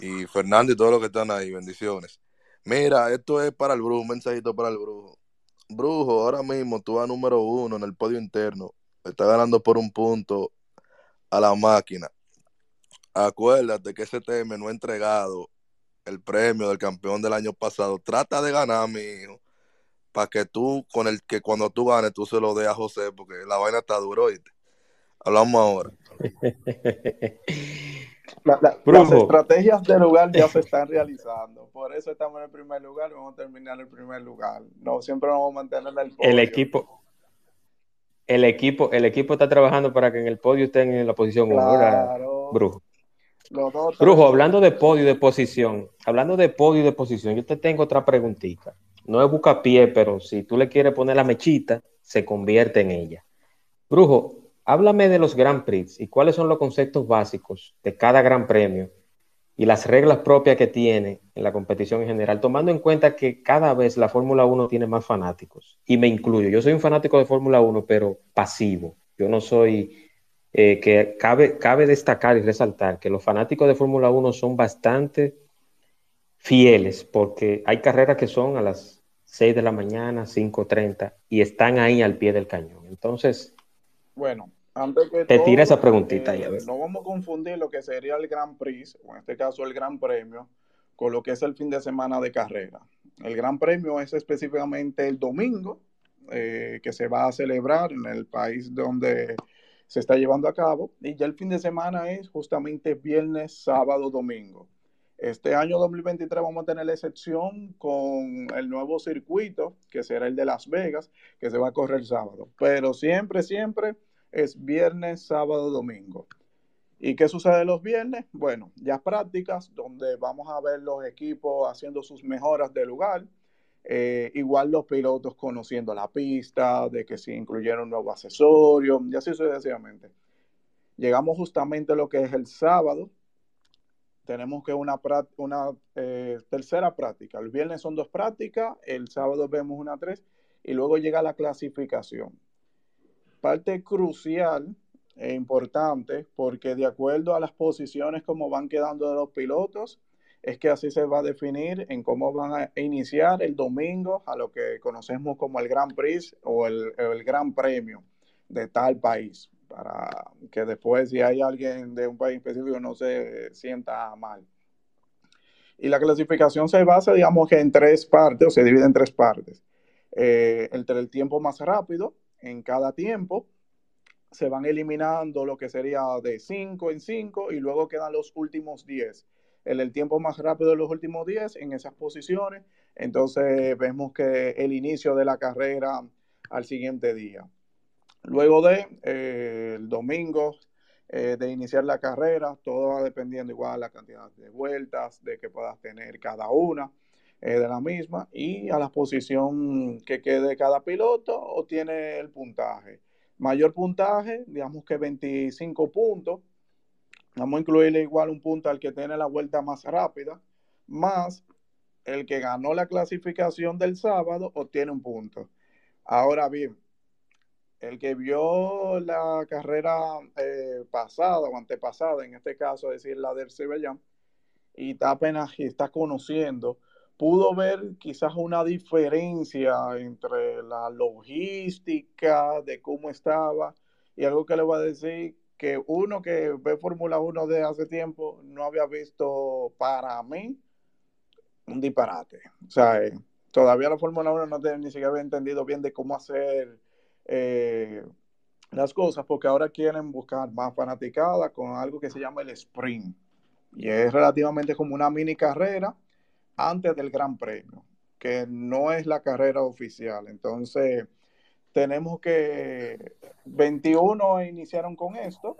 y Fernando y todos los que están ahí. Bendiciones. Mira, esto es para el brujo, un mensajito para el brujo. Brujo, ahora mismo tú vas número uno en el podio interno. Está ganando por un punto a la máquina. Acuérdate que ese tema no ha entregado el premio del campeón del año pasado. Trata de ganar, mi hijo, para que tú, con el que cuando tú ganes, tú se lo des a José, porque la vaina está duro, ¿oíste? Hablamos ahora. las estrategias de lugar ya se están realizando. Por eso estamos en el primer lugar y vamos a terminar en el primer lugar. No, siempre vamos a mantener el podio. El equipo, el equipo, el equipo está trabajando para que en el podio estén en la posición claro. Brujo. Brujo, hablando de podio y de posición, hablando de podio y de posición, yo te tengo otra preguntita. No es bucapié, pero si tú le quieres poner la mechita, se convierte en ella. Brujo, háblame de los Grand Prix y cuáles son los conceptos básicos de cada Gran Premio y las reglas propias que tiene en la competición en general, tomando en cuenta que cada vez la Fórmula 1 tiene más fanáticos. Y me incluyo, yo soy un fanático de Fórmula 1, pero pasivo. Yo no soy, eh, que cabe, cabe destacar y resaltar que los fanáticos de Fórmula 1 son bastante fieles, porque hay carreras que son a las 6 de la mañana, 5.30, y están ahí al pie del cañón. Entonces, bueno, antes que te tira esa preguntita. Eh, no vamos a confundir lo que sería el Gran Prix, o en este caso el Gran Premio, con lo que es el fin de semana de carrera. El Gran Premio es específicamente el domingo, eh, que se va a celebrar en el país donde se está llevando a cabo, y ya el fin de semana es justamente viernes, sábado, domingo. Este año 2023 vamos a tener la excepción con el nuevo circuito, que será el de Las Vegas, que se va a correr el sábado. Pero siempre, siempre es viernes, sábado, domingo. ¿Y qué sucede los viernes? Bueno, ya prácticas donde vamos a ver los equipos haciendo sus mejoras de lugar. Eh, igual los pilotos conociendo la pista, de que se incluyeron nuevos accesorios, y así sucesivamente. Llegamos justamente a lo que es el sábado. Tenemos que una, una eh, tercera práctica. El viernes son dos prácticas, el sábado vemos una tres y luego llega la clasificación parte crucial e importante porque de acuerdo a las posiciones como van quedando de los pilotos, es que así se va a definir en cómo van a iniciar el domingo a lo que conocemos como el Gran Prix o el, el Gran Premio de tal país, para que después si hay alguien de un país específico no se sienta mal. Y la clasificación se basa, digamos, que en tres partes, o se divide en tres partes. Eh, entre el tiempo más rápido, en cada tiempo. Se van eliminando lo que sería de 5 en 5 y luego quedan los últimos 10. En el tiempo más rápido de los últimos 10 en esas posiciones. Entonces vemos que el inicio de la carrera al siguiente día. Luego de eh, el domingo eh, de iniciar la carrera, todo va dependiendo igual la cantidad de vueltas de que puedas tener cada una eh, de la misma y a la posición que quede cada piloto obtiene el puntaje. Mayor puntaje, digamos que 25 puntos. Vamos a incluirle igual un punto al que tiene la vuelta más rápida, más el que ganó la clasificación del sábado obtiene un punto. Ahora bien, el que vio la carrera eh, pasada o antepasada, en este caso, es decir, la del Cibellán, y está apenas está conociendo, pudo ver quizás una diferencia entre la logística de cómo estaba y algo que le voy a decir que uno que ve Fórmula 1 de hace tiempo no había visto para mí un disparate. O sea, eh, todavía la Fórmula 1 no tiene, ni siquiera había entendido bien de cómo hacer eh, las cosas, porque ahora quieren buscar más fanaticada con algo que se llama el sprint. Y es relativamente como una mini carrera antes del Gran Premio, que no es la carrera oficial. Entonces, tenemos que 21 iniciaron con esto,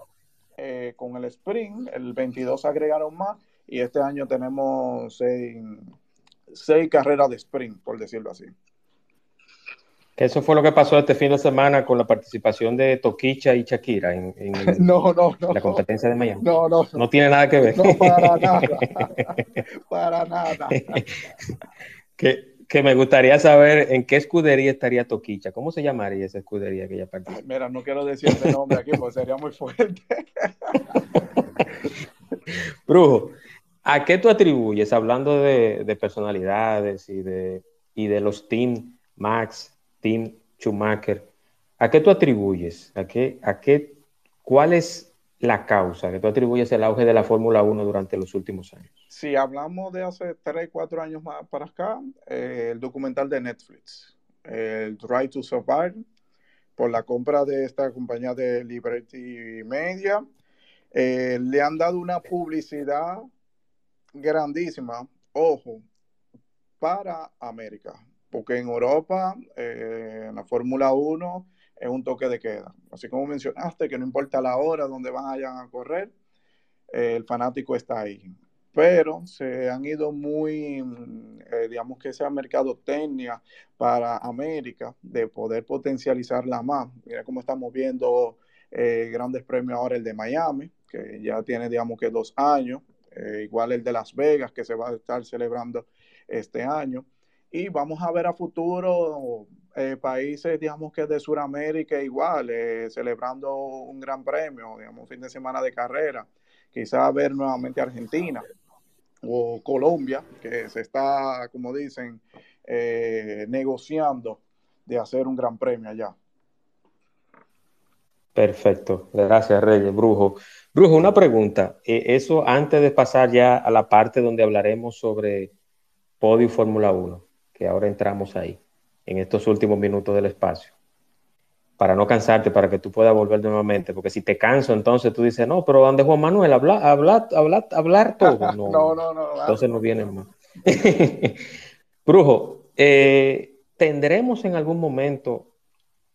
eh, con el sprint, el 22 agregaron más y este año tenemos seis, seis carreras de sprint, por decirlo así. Eso fue lo que pasó este fin de semana con la participación de Toquicha y Shakira en, en no, no, no, la competencia de Miami. No, no. No tiene nada que ver. No, para nada. para nada. que, que, me gustaría saber en qué escudería estaría Toquicha. ¿Cómo se llamaría esa escudería que ella participa? Mira, no quiero decir ese nombre aquí porque sería muy fuerte. Brujo, ¿a qué tú atribuyes, hablando de, de personalidades y de, y de los team Max, Tim Schumacher, ¿a qué tú atribuyes? ¿A qué, a qué, ¿Cuál es la causa que tú atribuyes el auge de la Fórmula 1 durante los últimos años? Si hablamos de hace 3, 4 años más para acá, eh, el documental de Netflix, el Drive to Survive, por la compra de esta compañía de Liberty Media, eh, le han dado una publicidad grandísima, ojo, para América porque en Europa, eh, la Fórmula 1, es un toque de queda. Así como mencionaste, que no importa la hora donde vayan a correr, eh, el fanático está ahí. Pero se han ido muy, eh, digamos que esa mercadotecnia para América de poder potencializarla más. Mira cómo estamos viendo grandes premios ahora el de Miami, que ya tiene, digamos que dos años, igual el de Las Vegas, que se va a estar celebrando este año y vamos a ver a futuro eh, países, digamos que de Sudamérica igual, eh, celebrando un gran premio, digamos, fin de semana de carrera. Quizá ver nuevamente Argentina o Colombia, que se está, como dicen, eh, negociando de hacer un gran premio allá. Perfecto, gracias Reyes, Brujo. Brujo, una pregunta. eso antes de pasar ya a la parte donde hablaremos sobre Podio Fórmula 1 que ahora entramos ahí, en estos últimos minutos del espacio, para no cansarte, para que tú puedas volver nuevamente, porque si te canso, entonces tú dices, no, pero ¿dónde Juan Manuel? Hablar, hablar, hablar, hablar todo. No, no, no, no, Entonces no viene más. Brujo, eh, ¿tendremos en algún momento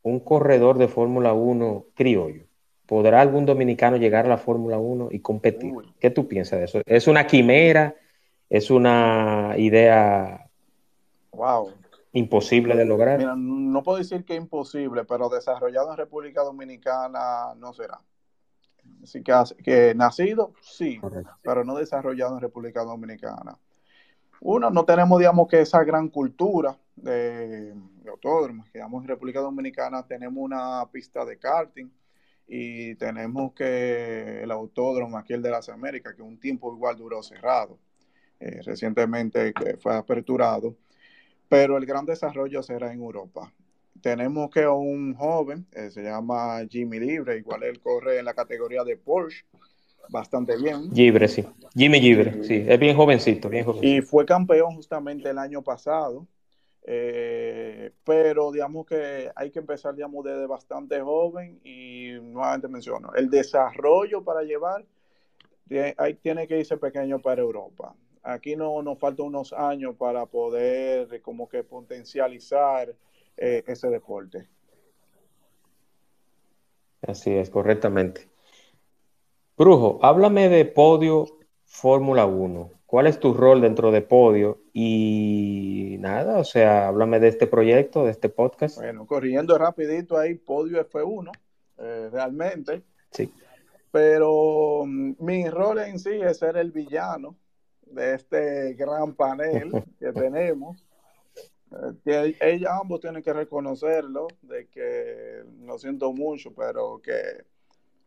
un corredor de Fórmula 1 criollo? ¿Podrá algún dominicano llegar a la Fórmula 1 y competir? Uy. ¿Qué tú piensas de eso? ¿Es una quimera? ¿Es una idea Wow. Imposible de lograr. Mira, no puedo decir que imposible, pero desarrollado en República Dominicana no será. Así que, que nacido, sí, Correcto. pero no desarrollado en República Dominicana. Uno, no tenemos, digamos, que esa gran cultura de, de autódromos. Digamos, en República Dominicana tenemos una pista de karting y tenemos que el autódromo aquí, el de las Américas, que un tiempo igual duró cerrado. Eh, recientemente que fue aperturado pero el gran desarrollo será en Europa. Tenemos que un joven, eh, se llama Jimmy Libre, igual él corre en la categoría de Porsche, bastante bien. Libre, sí. Jimmy Libre, sí, es bien jovencito, bien jovencito. Y fue campeón justamente el año pasado, eh, pero digamos que hay que empezar, digamos, desde bastante joven y nuevamente menciono, el desarrollo para llevar, hay, tiene que irse pequeño para Europa aquí no nos faltan unos años para poder como que potencializar eh, ese deporte. Así es, correctamente. Brujo, háblame de Podio Fórmula 1. ¿Cuál es tu rol dentro de Podio? Y nada, o sea, háblame de este proyecto, de este podcast. Bueno, corriendo rapidito ahí, Podio F1, eh, realmente. Sí. Pero mm, mi rol en sí es ser el villano de este gran panel que tenemos. Eh, que ella, ambos tienen que reconocerlo, de que lo siento mucho, pero que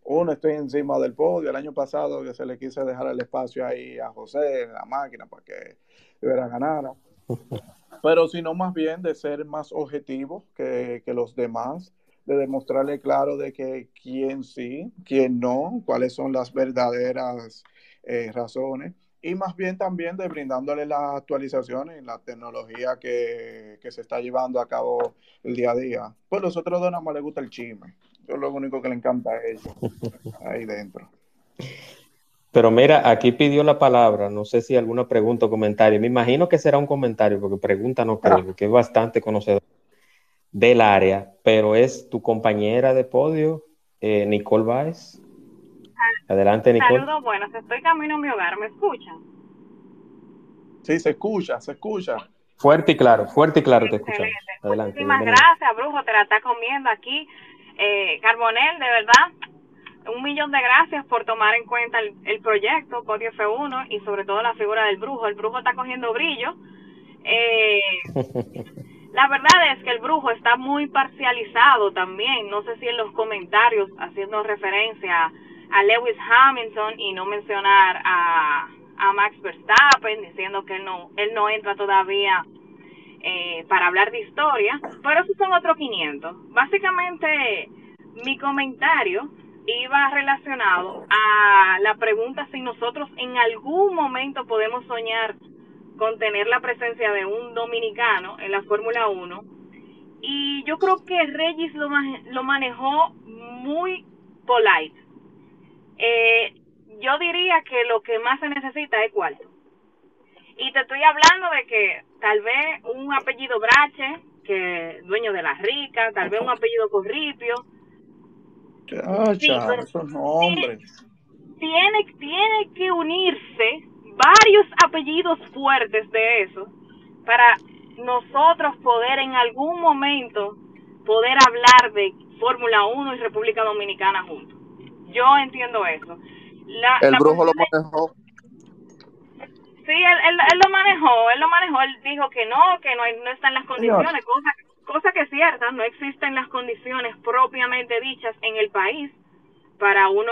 uno estoy encima del podio. El año pasado que se le quise dejar el espacio ahí a José en la máquina para que hubiera ganara. Pero sino más bien de ser más objetivo que, que los demás, de demostrarle claro de que quién sí, quién no, cuáles son las verdaderas eh, razones y más bien también de brindándole las actualizaciones y la tecnología que, que, se está llevando a cabo el día a día. Pues a los otros dos nada más les gusta el chisme. Eso es lo único que le encanta a ellos ahí dentro. Pero mira, aquí pidió la palabra, no sé si alguna pregunta o comentario. Me imagino que será un comentario, porque pregunta no creo, ah. que es bastante conocedor del área, pero es tu compañera de podio, eh, Nicole Baez. Adelante, Nicole. Saludos, buenos. Estoy camino a mi hogar. ¿Me escuchan? Sí, se escucha, se escucha. Fuerte y claro, fuerte y claro te escuchamos. Adelante. Muchísimas gracias, Brujo. Te la está comiendo aquí. Eh, Carbonel, de verdad, un millón de gracias por tomar en cuenta el, proyecto Podio F1 y sobre todo la figura del brujo. El brujo está cogiendo brillo. Eh, la verdad es que el brujo está muy parcializado también. No sé si en los comentarios haciendo referencia a Lewis Hamilton y no mencionar a, a Max Verstappen diciendo que él no, él no entra todavía eh, para hablar de historia, pero esos son otros 500. Básicamente, mi comentario iba relacionado a la pregunta si nosotros en algún momento podemos soñar con tener la presencia de un dominicano en la Fórmula 1. Y yo creo que Regis lo, lo manejó muy polite. Eh, yo diría que lo que más se necesita es cuarto. Y te estoy hablando de que tal vez un apellido Brache, que dueño de la rica, tal vez un apellido Corripio. sí, esos nombres. Tiene, tiene que unirse varios apellidos fuertes de eso para nosotros poder en algún momento poder hablar de Fórmula 1 y República Dominicana juntos. Yo entiendo eso. La, el brujo lo manejó. Sí, él, él, lo manejó, él lo manejó, él dijo que no, que no, no están las condiciones, cosa, cosa que es cierta, no existen las condiciones propiamente dichas en el país para uno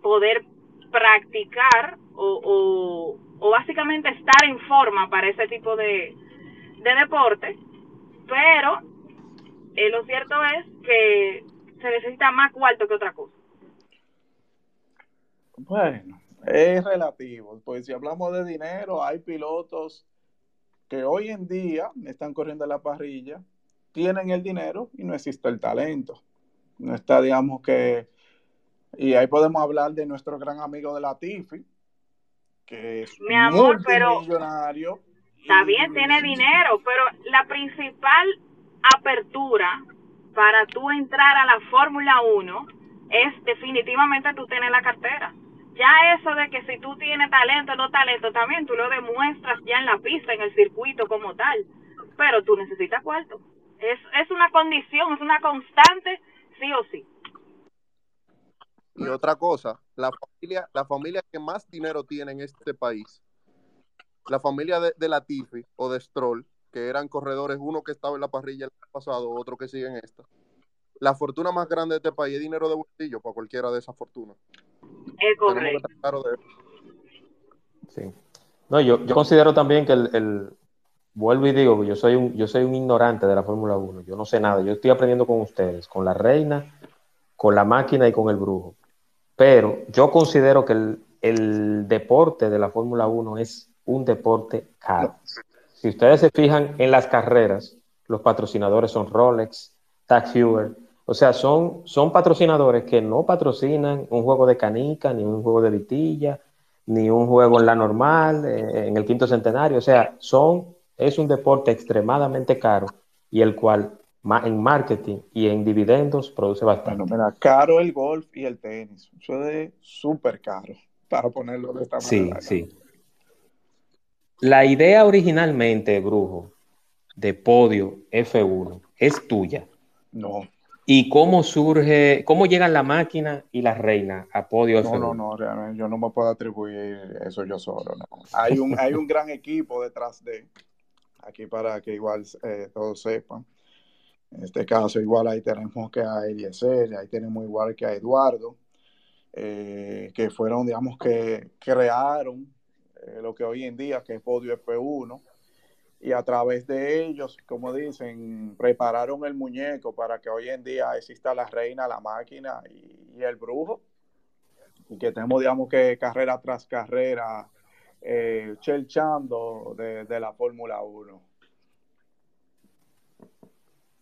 poder practicar o, o, o básicamente estar en forma para ese tipo de, de deporte, pero eh, lo cierto es que se necesita más cuarto que otra cosa. Bueno, es relativo, pues si hablamos de dinero, hay pilotos que hoy en día están corriendo la parrilla, tienen el dinero y no existe el talento. No está, digamos que, y ahí podemos hablar de nuestro gran amigo de la Tifi, que es Mi amor, pero millonario. Está bien, tiene dinero, pero la principal apertura para tú entrar a la Fórmula 1 es definitivamente tú tener la cartera ya eso de que si tú tienes talento o no talento, también tú lo demuestras ya en la pista, en el circuito como tal. Pero tú necesitas cuarto. Es, es una condición, es una constante, sí o sí. Y otra cosa, la familia, la familia que más dinero tiene en este país, la familia de, de Latifi o de Stroll, que eran corredores, uno que estaba en la parrilla el año pasado, otro que sigue en esta. La fortuna más grande de este país es dinero de bolsillo para cualquiera de esas fortunas. Es correcto. Sí. No, yo, yo considero también que el, el, vuelvo y digo, yo soy un, yo soy un ignorante de la Fórmula 1, yo no sé nada, yo estoy aprendiendo con ustedes, con la reina, con la máquina y con el brujo. Pero yo considero que el, el deporte de la Fórmula 1 es un deporte caro. Si ustedes se fijan en las carreras, los patrocinadores son Rolex, Tag Heuer, o sea, son, son patrocinadores que no patrocinan un juego de canica, ni un juego de vitilla, ni un juego en la normal, eh, en el quinto centenario. O sea, son, es un deporte extremadamente caro y el cual en marketing y en dividendos produce bastante. Bueno, mira, caro el golf y el tenis. Eso es súper caro, para ponerlo de esta manera. Sí, sí. La idea originalmente, Brujo, de Podio F1 es tuya. No. ¿Y cómo surge, cómo llegan la máquina y la reina a Podio no, F1? No, no, realmente yo no me puedo atribuir eso yo solo, no. Hay un, hay un gran equipo detrás de, aquí para que igual eh, todos sepan. En este caso, igual ahí tenemos que a Eliezer, ahí tenemos igual que a Eduardo, eh, que fueron, digamos, que crearon eh, lo que hoy en día que es Podio F1 y a través de ellos, como dicen, prepararon el muñeco para que hoy en día exista la reina, la máquina y, y el brujo y que tenemos, digamos, que carrera tras carrera eh, chelchando de, de la Fórmula 1.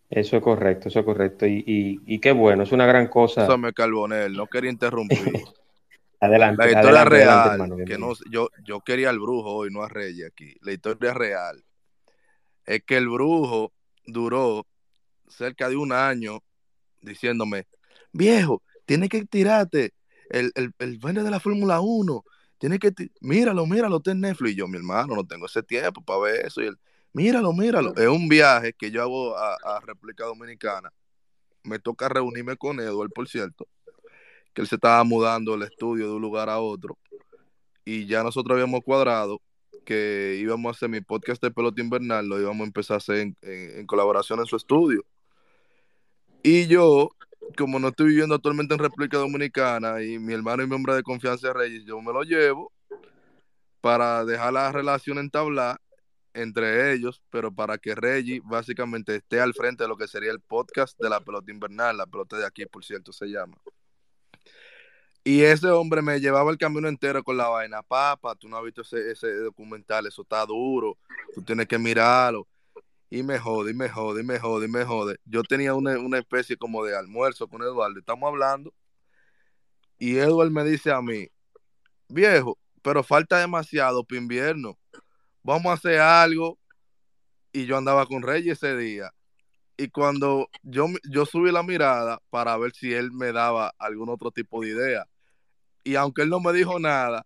Eso es correcto, eso es correcto. Y, y, y, qué bueno, es una gran cosa. Eso me Carbonel, no quería interrumpir. adelante. La historia adelante, real, adelante, hermano, que no, yo, yo quería al brujo hoy, no a Reyes aquí. La historia real es que el brujo duró cerca de un año diciéndome, viejo, tienes que tirarte el, el, el baile de la Fórmula 1. Tienes que, míralo, míralo, está en Netflix. Y yo, mi hermano, no tengo ese tiempo para ver eso. Y él, míralo, míralo. Es un viaje que yo hago a, a, República Dominicana. Me toca reunirme con Edward, por cierto, que él se estaba mudando el estudio de un lugar a otro. Y ya nosotros habíamos cuadrado que íbamos a hacer mi podcast de pelota invernal, lo íbamos a empezar a hacer en, en, colaboración en su estudio. Y yo, como no estoy viviendo actualmente en República Dominicana y mi hermano y mi hombre de confianza Reyes, yo me lo llevo para dejar la relación entablar entre ellos, pero para que Reggie básicamente esté al frente de lo que sería el podcast de la pelota invernal, la pelota de aquí, por cierto, se llama. Y ese hombre me llevaba el camino entero con la vaina, papá, tú no has visto ese, ese documental, eso está duro, tú tienes que mirarlo. Y me jode, y me jode, y me jode, y me jode. Yo tenía una, una especie como de almuerzo con Eduardo, estamos hablando, y Eduardo me dice a mí, viejo, pero falta demasiado para invierno vamos a hacer algo. Y yo andaba con Reyes ese día. Y cuando yo, yo subí la mirada para ver si él me daba algún otro tipo de idea. Y aunque él no me dijo nada,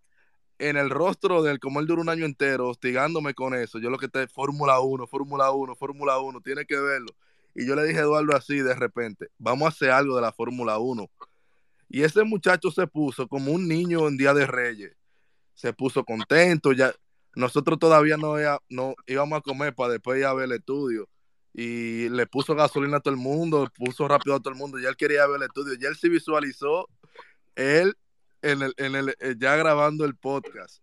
en el rostro de él, como él duró un año entero hostigándome con eso, yo lo que te Fórmula 1, Fórmula 1, Fórmula 1, tiene que verlo. Y yo le dije a Eduardo así de repente, vamos a hacer algo de la Fórmula 1. Y ese muchacho se puso como un niño en Día de Reyes. Se puso contento, ya, nosotros todavía no, no íbamos a comer para después ir a ver el estudio. Y le puso gasolina a todo el mundo, puso rápido a todo el mundo. Ya él quería ver el estudio. Ya él se visualizó él en el, en el, ya grabando el podcast.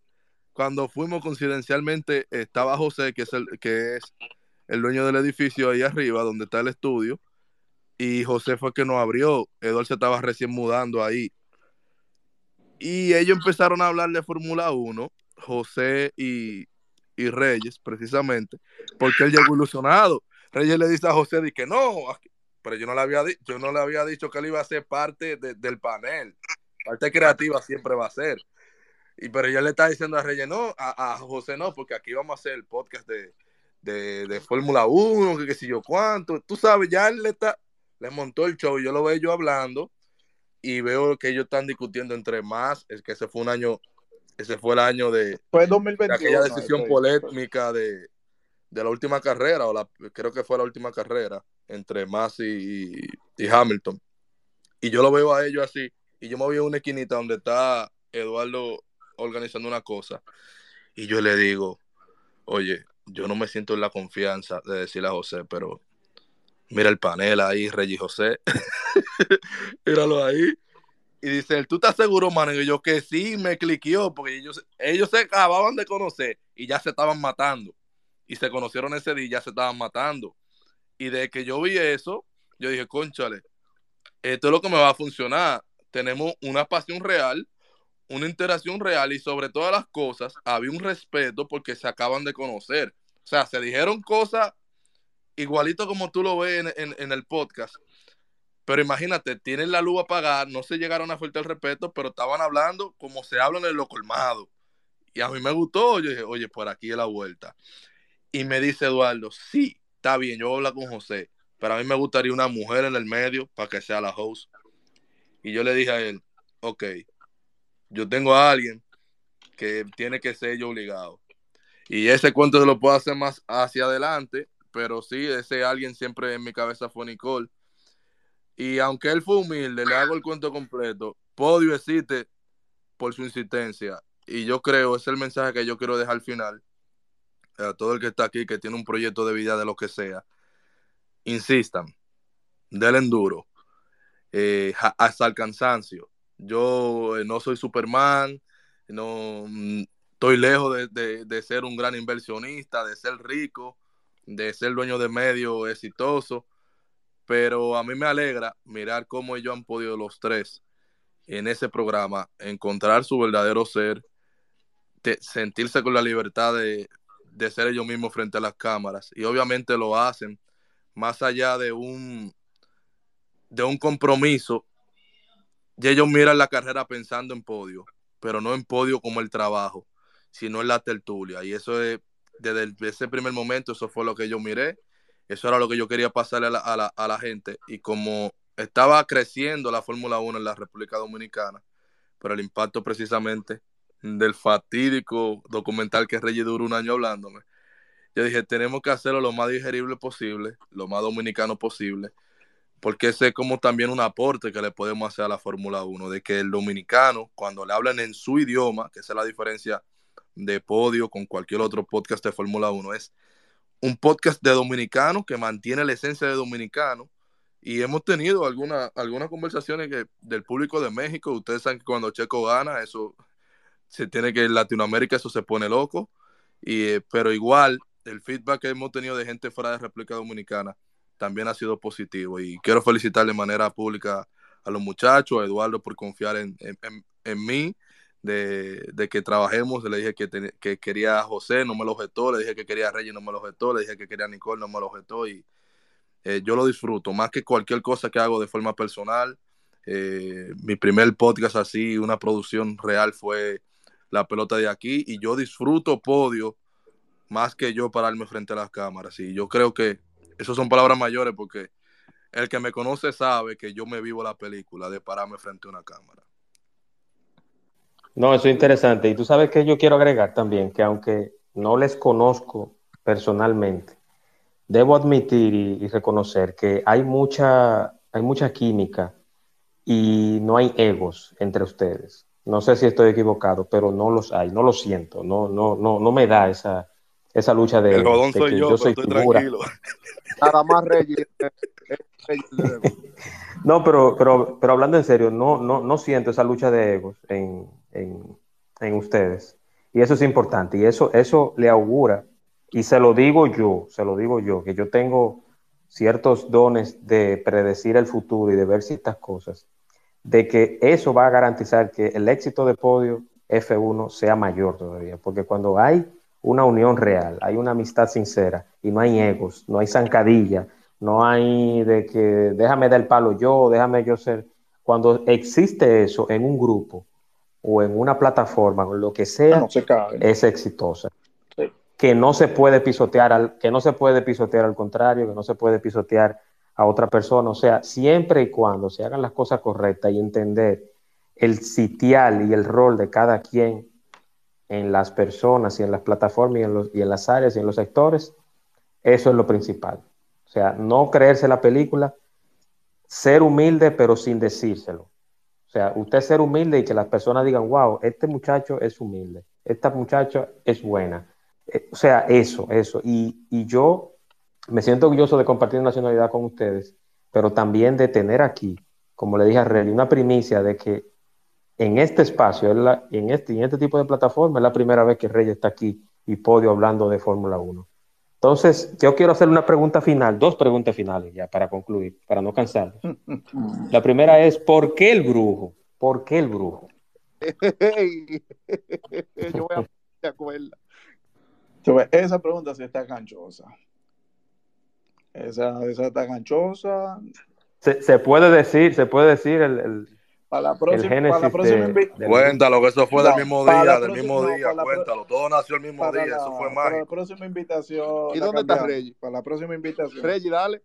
Cuando fuimos coincidencialmente, estaba José, que es el, que es el dueño del edificio ahí arriba, donde está el estudio. Y José fue que nos abrió. Eduardo se estaba recién mudando ahí. Y ellos empezaron a hablar de Fórmula 1 José y, y, Reyes, precisamente, porque él llegó ilusionado. Reyes le dice a José que no, pero yo no le había, yo no le había dicho que él iba a ser parte de, del panel. Parte creativa siempre va a ser. Y pero ella le está diciendo a Reyes, no, a, a, José no, porque aquí vamos a hacer el podcast de, de, de Fórmula 1, que qué sé yo cuánto. Tú sabes, ya él le, está, le montó el show, yo lo veo yo hablando y veo que ellos están discutiendo entre más, es que ese fue un año ese fue el año de, fue 2021, de aquella decisión no, polémica de, de, la última carrera, o la, creo que fue la última carrera entre Masi y, y, Hamilton. Y yo lo veo a ellos así, y yo me voy a una esquinita donde está Eduardo organizando una cosa, y yo le digo, oye, yo no me siento en la confianza de decirle a José, pero mira el panel ahí, Reggie José, míralo ahí, y dice, ¿tú estás seguro, mano? Y yo que sí, me cliqueó, porque ellos, ellos se acababan de conocer y ya se estaban matando. Y se conocieron ese día y ya se estaban matando. Y de que yo vi eso, yo dije, conchale, esto es lo que me va a funcionar. Tenemos una pasión real, una interacción real y sobre todas las cosas había un respeto porque se acaban de conocer. O sea, se dijeron cosas igualito como tú lo ves en, el podcast, pero imagínate, tienen la luz apagada, no se llegaron a faltar el respeto, pero estaban hablando como se habla en lo colmado. Y a mí me gustó, yo dije, oye, por aquí es la vuelta. Y me dice Eduardo, sí, está bien, yo voy a hablar con José, pero a mí me gustaría una mujer en el medio para que sea la host. Y yo le dije a él, ok, yo tengo a alguien que tiene que ser yo obligado. Y ese cuento se lo puedo hacer más hacia adelante, pero sí, ese alguien siempre en mi cabeza fue Nicole. Y aunque él fue humilde, le hago el cuento completo. Podio existe por su insistencia. Y yo creo, es el mensaje que yo quiero dejar al final. A todo el que está aquí, que tiene un proyecto de vida de lo que sea. Insistan. Denle duro. Eh, hasta el cansancio. Yo eh, no soy Superman. No, mm, estoy lejos de, de, ser un gran inversionista, de ser rico, de ser dueño de medio exitoso. Pero a mí me alegra mirar cómo ellos han podido los tres en ese programa encontrar su verdadero ser, sentirse con la libertad de, de, ser ellos mismos frente a las cámaras. Y obviamente lo hacen más allá de un, de un compromiso. Y ellos miran la carrera pensando en podio, pero no en podio como el trabajo, sino en la tertulia. Y eso es, desde ese primer momento, eso fue lo que yo miré. Eso era lo que yo quería pasarle a la, a la, a la gente. Y como estaba creciendo la Fórmula 1 en la República Dominicana, pero el impacto precisamente del fatídico documental que Reggie duró un año hablándome, yo dije, tenemos que hacerlo lo más digerible posible, lo más dominicano posible, porque ese es como también un aporte que le podemos hacer a la Fórmula 1, de que el dominicano, cuando le hablan en su idioma, que esa es la diferencia de podio con cualquier otro podcast de Fórmula 1, es un podcast de dominicano que mantiene la esencia de dominicano, y hemos tenido algunas algunas conversaciones que, del público de México. Ustedes saben que cuando Checo gana, eso se tiene que en Latinoamérica eso se pone loco. Y, eh, pero igual, el feedback que hemos tenido de gente fuera de República Dominicana también ha sido positivo. Y quiero felicitar de manera pública a los muchachos, a Eduardo por confiar en, en, en mí, de, de, que trabajemos. Le dije que, que quería a José, no me lo objetó. Le dije que quería a Reyes, no me lo objetó. Le dije que quería a Nicole, no me lo objetó. Y eh, yo lo disfruto más que cualquier cosa que hago de forma personal. Eh, mi primer podcast así, una producción real fue La pelota de aquí y yo disfruto podio más que yo pararme frente a las cámaras. Y yo creo que esas son palabras mayores porque el que me conoce sabe que yo me vivo la película de pararme frente a una cámara. No, eso es interesante. Y tú sabes que yo quiero agregar también que aunque no les conozco personalmente, debo admitir y, y, reconocer que hay mucha, hay mucha química y no hay egos entre ustedes. No sé si estoy equivocado, pero no los hay, no lo siento, no, no, no, no me da esa, esa lucha de, El de soy que yo, soy estoy figura. tranquilo. Nada más Reggie. Reggie No, pero, pero, pero hablando en serio, no, no, no siento esa lucha de egos en, en, en ustedes. Y eso es importante. Y eso, eso le augura y se lo digo yo, se lo digo yo, que yo tengo ciertos dones de predecir el futuro y de ver ciertas cosas, de que eso va a garantizar que el éxito de podio F1 sea mayor todavía, porque cuando hay una unión real, hay una amistad sincera y no hay egos, no hay zancadilla, no hay de que déjame dar el palo yo, déjame yo ser, cuando existe eso en un grupo o en una plataforma, o lo que sea, No se cae. es exitosa Sí. que no se puede pisotear al, que no se puede pisotear al contrario, que no se puede pisotear a otra persona. O sea, siempre y cuando se hagan las cosas correctas y entender el sitial y el rol de cada quien en las personas y en las plataformas y en, los, y en las áreas y en los sectores, eso es lo principal. O sea, no creerse la película, ser humilde pero sin decírselo. O sea, usted ser humilde y que las personas digan, wow, este muchacho es humilde, esta muchacha es buena. Eh, O sea, eso, eso. Y, y yo me siento orgulloso de compartir nacionalidad con ustedes, pero también de tener aquí, como le dije a Relly, una primicia de que en este espacio, en, la- en este, en este tipo de plataforma, es la primera vez que Rey está aquí y podio hablando de Fórmula 1. Entonces, yo quiero hacer una pregunta final, dos preguntas finales ya para concluir, para no cansarlos. La primera es, ¿por qué el brujo? ¿Por qué el brujo? Hey, yo voy a te acuerdas. Tú ves, Esa pregunta sí está ganchosa. Esa, esa está ganchosa. Se, se puede decir, se puede decir el, el- Para la el próxima, para la próxima de- Cuéntalo, que eso fue No, del mismo día, la del próxima- mismo no, día, cuéntalo. Todo nació el mismo día, la, eso fue para la mágico. próxima invitación. ¿Y dónde está. Reggie? Para la próxima invitación. Reggie, dale.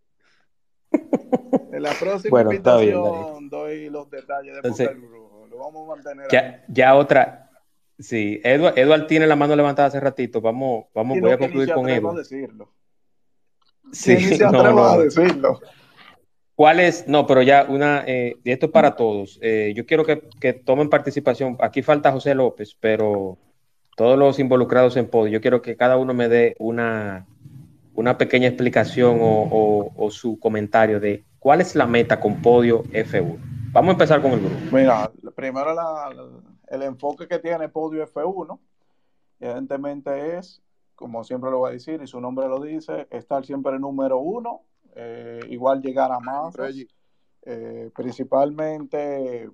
En la próxima bueno, invitación doy los detalles de Entonces, el brujo. Lo vamos a mantener. Ya, ya otra. Sí, Edward, Edward, tiene la mano levantada hace ratito. Vamos, vamos, voy a concluir con él. Sí, no, no. a decirlo. ¿Cuál es? No, pero ya una, eh, esto es para todos. Eh, yo quiero que, que, tomen participación. Aquí falta José López, pero todos los involucrados en podio, yo quiero que cada uno me dé una, una pequeña explicación o, su comentario de cuál es la meta con Podio F1. Vamos a empezar con el grupo. Mira, primero el enfoque que tiene Podio F1, evidentemente es, como siempre lo voy a decir y su nombre lo dice, estar siempre número uno, eh, igual llegar a más, eh, principalmente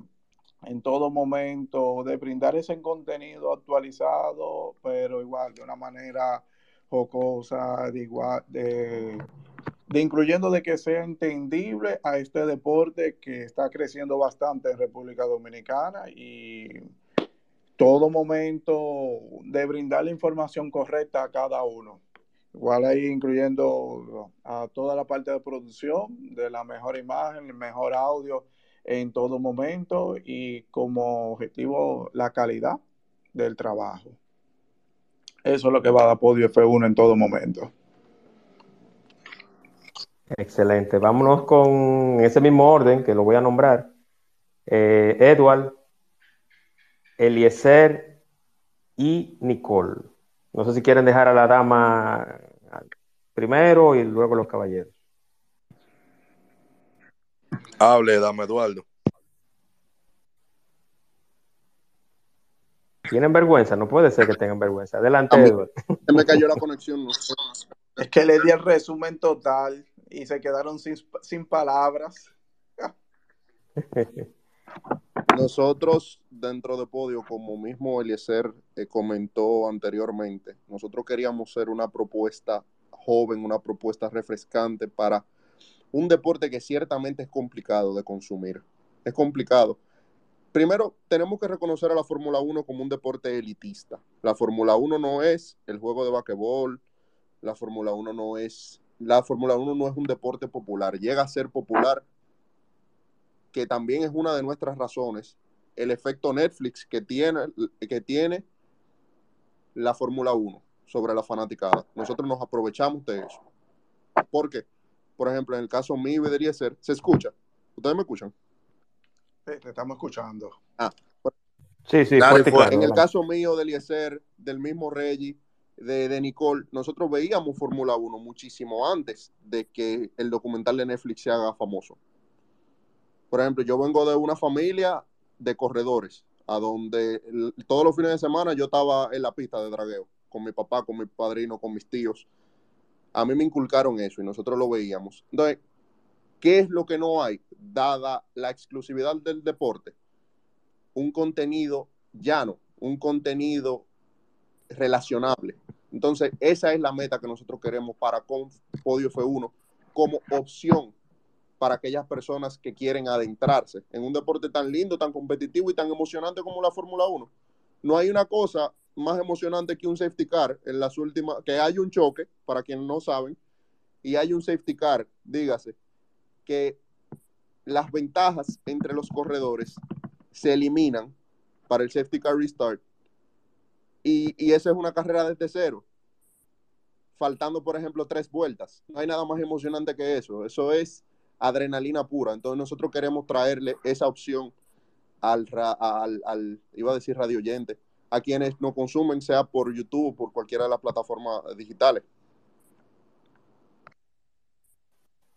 en todo momento de brindar ese contenido actualizado, pero igual de una manera jocosa, de igual, de, de incluyendo de que sea entendible a este deporte que está creciendo bastante en República Dominicana y todo momento de brindar la información correcta a cada uno. Igual ahí incluyendo a toda la parte de producción, de la mejor imagen, el mejor audio en todo momento y como objetivo la calidad del trabajo. Eso es lo que va a dar Podio F1 en todo momento. Excelente. Vámonos con ese mismo orden que lo voy a nombrar. Eh, Edward, Eliezer y Nicole. No sé si quieren dejar a la dama primero y luego los caballeros. Hable, dame Eduardo. Tienen vergüenza, no puede ser que tengan vergüenza. Adelante, Eduardo. Se me cayó la conexión. Es que le di el resumen total y se quedaron sin, palabras. Nosotros, dentro de Podio, como mismo Eliezer eh, comentó anteriormente, nosotros queríamos ser una propuesta joven, una propuesta refrescante para un deporte que ciertamente es complicado de consumir. Es complicado. Primero, tenemos que reconocer a la Fórmula 1 como un deporte elitista. La Fórmula 1 no es el juego de basquetbol, la Fórmula 1 no es la Fórmula 1 no es un deporte popular, llega a ser popular, que también es una de nuestras razones, el efecto Netflix que tiene, que tiene la Fórmula 1 sobre la fanaticada. Nosotros nos aprovechamos de eso. ¿Por qué? por ejemplo, en el caso mío debería ser, ¿se escucha? ¿Ustedes me escuchan? Sí, te estamos escuchando. Ah, sí, sí, En el caso mío de Eliezer, del mismo Reggie, de, de Nicole, nosotros veíamos Fórmula 1 muchísimo antes de que el documental de Netflix se haga famoso. Por ejemplo, yo vengo de una familia de corredores, a donde todos los fines de semana yo estaba en la pista de dragueo, con mi papá, con mi padrino, con mis tíos a mí me inculcaron eso y nosotros lo veíamos. Entonces, ¿qué es lo que no hay, dada la exclusividad del deporte? Un contenido llano, un contenido relacionable. Entonces, esa es la meta que nosotros queremos para Podio F1 como opción para aquellas personas que quieren adentrarse en un deporte tan lindo, tan competitivo y tan emocionante como la Fórmula 1. No hay una cosa más emocionante que un safety car en las últimas, que hay un choque, para quienes no saben, y hay un safety car, dígase, que las ventajas entre los corredores se eliminan para el safety car restart. Y, y esa es una carrera desde cero, faltando, por ejemplo, tres vueltas. No hay nada más emocionante que eso. Eso es adrenalina pura. Entonces nosotros queremos traerle esa opción al, al, al iba a decir radio oyente, a quienes nos consumen, sea por YouTube o por cualquiera de las plataformas digitales.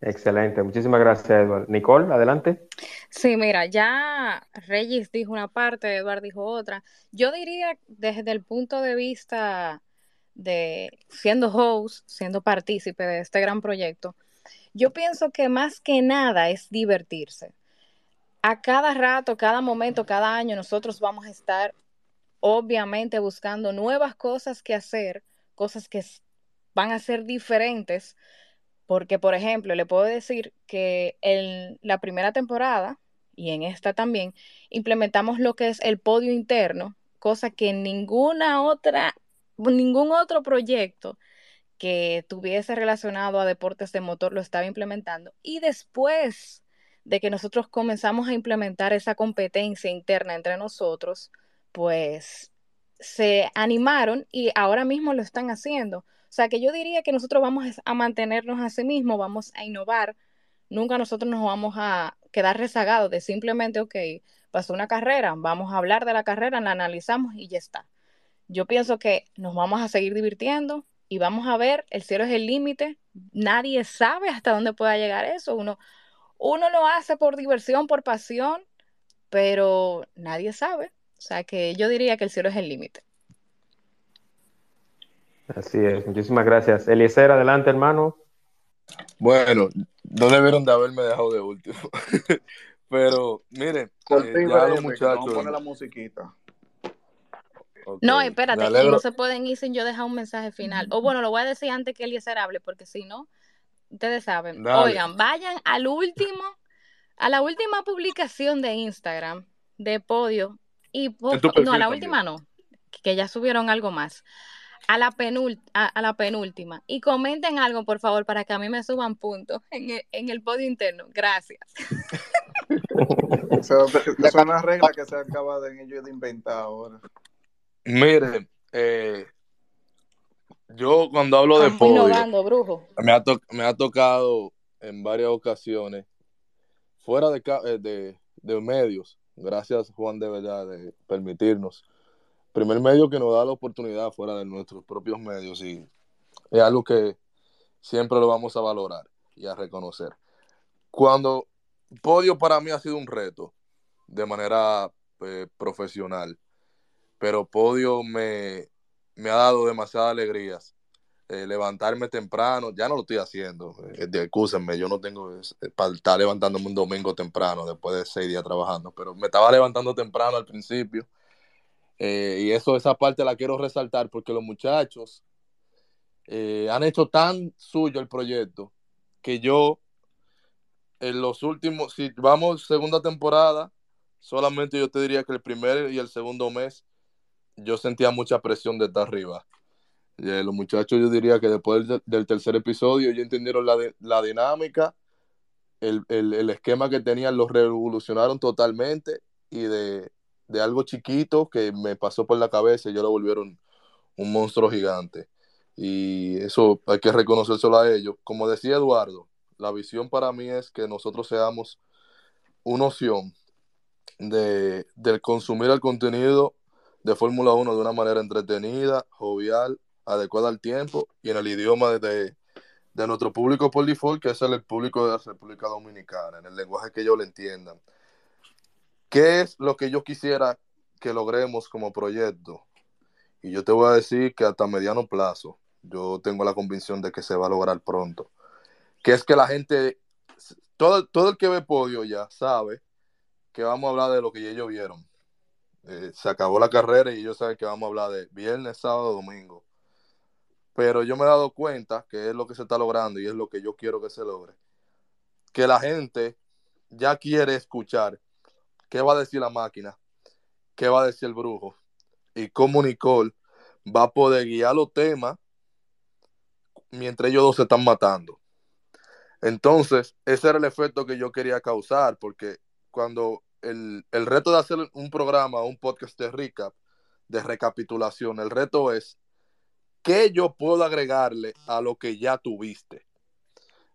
Excelente, muchísimas gracias, Eduardo. Nicole, adelante. Sí, mira, ya Regis dijo una parte, Eduardo dijo otra. Yo diría desde el punto de vista de siendo host, siendo partícipe de este gran proyecto, yo pienso que más que nada es divertirse. A cada rato, cada momento, cada año, nosotros vamos a estar obviamente buscando nuevas cosas que hacer, cosas que van a ser diferentes, porque, por ejemplo, le puedo decir que en la primera temporada y en esta también implementamos lo que es el podio interno, cosa que ninguna otra, ningún otro proyecto que tuviese relacionado a deportes de motor lo estaba implementando. Y después de que nosotros comenzamos a implementar esa competencia interna entre nosotros, pues se animaron y ahora mismo lo están haciendo. O sea que yo diría que nosotros vamos a mantenernos a sí mismos, vamos a innovar. Nunca nosotros nos vamos a quedar rezagados de simplemente, ok, pasó una carrera, vamos a hablar de la carrera, la analizamos y ya está. Yo pienso que nos vamos a seguir divirtiendo, y vamos a ver, el cielo es el límite, nadie sabe hasta dónde pueda llegar eso, uno, uno lo hace por diversión, por pasión, pero nadie sabe, o sea que yo diría que el cielo es el límite. Así es, muchísimas gracias. Eliezer, adelante hermano. Bueno, no debieron de haberme dejado de último. Pero miren, eh, ya los muchachos. Vamos a la musiquita. No, espérate, no se pueden ir sin yo dejar un mensaje final. O bueno, lo voy a decir antes que Eliezer hable, porque si no, ustedes saben. Oigan, vayan al último, a la última publicación de Instagram de Podio y no, a la última no, que ya subieron algo más. A la, a, la penúltima. Y comenten algo, por favor, para que a mí me suban puntos en el, en el podio interno. Gracias. es una regla que se acaba de, ellos de inventar ahora. Miren, eh, yo cuando hablo de podio, Me, ha me ha tocado en varias ocasiones, fuera de, eh, de, de, medios, gracias Juan de verdad de permitirnos, primer medio que nos da la oportunidad fuera de nuestros propios medios y es algo que siempre lo vamos a valorar y a reconocer. Cuando podio para mí ha sido un reto de manera eh, profesional pero podio me, ha dado demasiadas alegrías. Eh, levantarme temprano, ya no lo estoy haciendo, eh, yo no tengo eh, para estar levantándome un domingo temprano después de seis días trabajando, pero me estaba levantando temprano al principio y eso, esa parte la quiero resaltar porque los muchachos han hecho tan suyo el proyecto que yo en los últimos, si vamos segunda temporada, solamente yo te diría que el primer y el segundo mes yo sentía mucha presión de estar arriba. Eh, los muchachos, yo diría que después del, tercer episodio, ya entendieron la, la dinámica, el, el, esquema que tenían, lo revolucionaron totalmente y de, de, algo chiquito que me pasó por la cabeza, yo lo volvieron un monstruo gigante. Y eso hay que reconocérselo a ellos. Como decía Eduardo, la visión para mí es que nosotros seamos una opción de, del consumir el contenido de Fórmula 1 de una manera entretenida, jovial, adecuada al tiempo y en el idioma de, de nuestro público por default, que es el público de la República Dominicana, en el lenguaje que ellos le entiendan. ¿Qué es lo que yo quisiera que logremos como proyecto? Y yo te voy a decir que hasta mediano plazo, yo tengo la convicción de que se va a lograr pronto. Que es que la gente, todo, todo el que ve podio ya sabe que vamos a hablar de lo que ellos vieron eh, se acabó la carrera y ellos saben que vamos a hablar de viernes, sábado, domingo. Pero yo me he dado cuenta que es lo que se está logrando y es lo que yo quiero que se logre. Que la gente ya quiere escuchar qué va a decir la máquina, qué va a decir el brujo y cómo Nicole va a poder guiar los temas mientras ellos dos se están matando. Entonces, ese era el efecto que yo quería causar, porque cuando el, reto de hacer un programa, un podcast de recap, de recapitulación, el reto es qué yo puedo agregarle a lo que ya tuviste.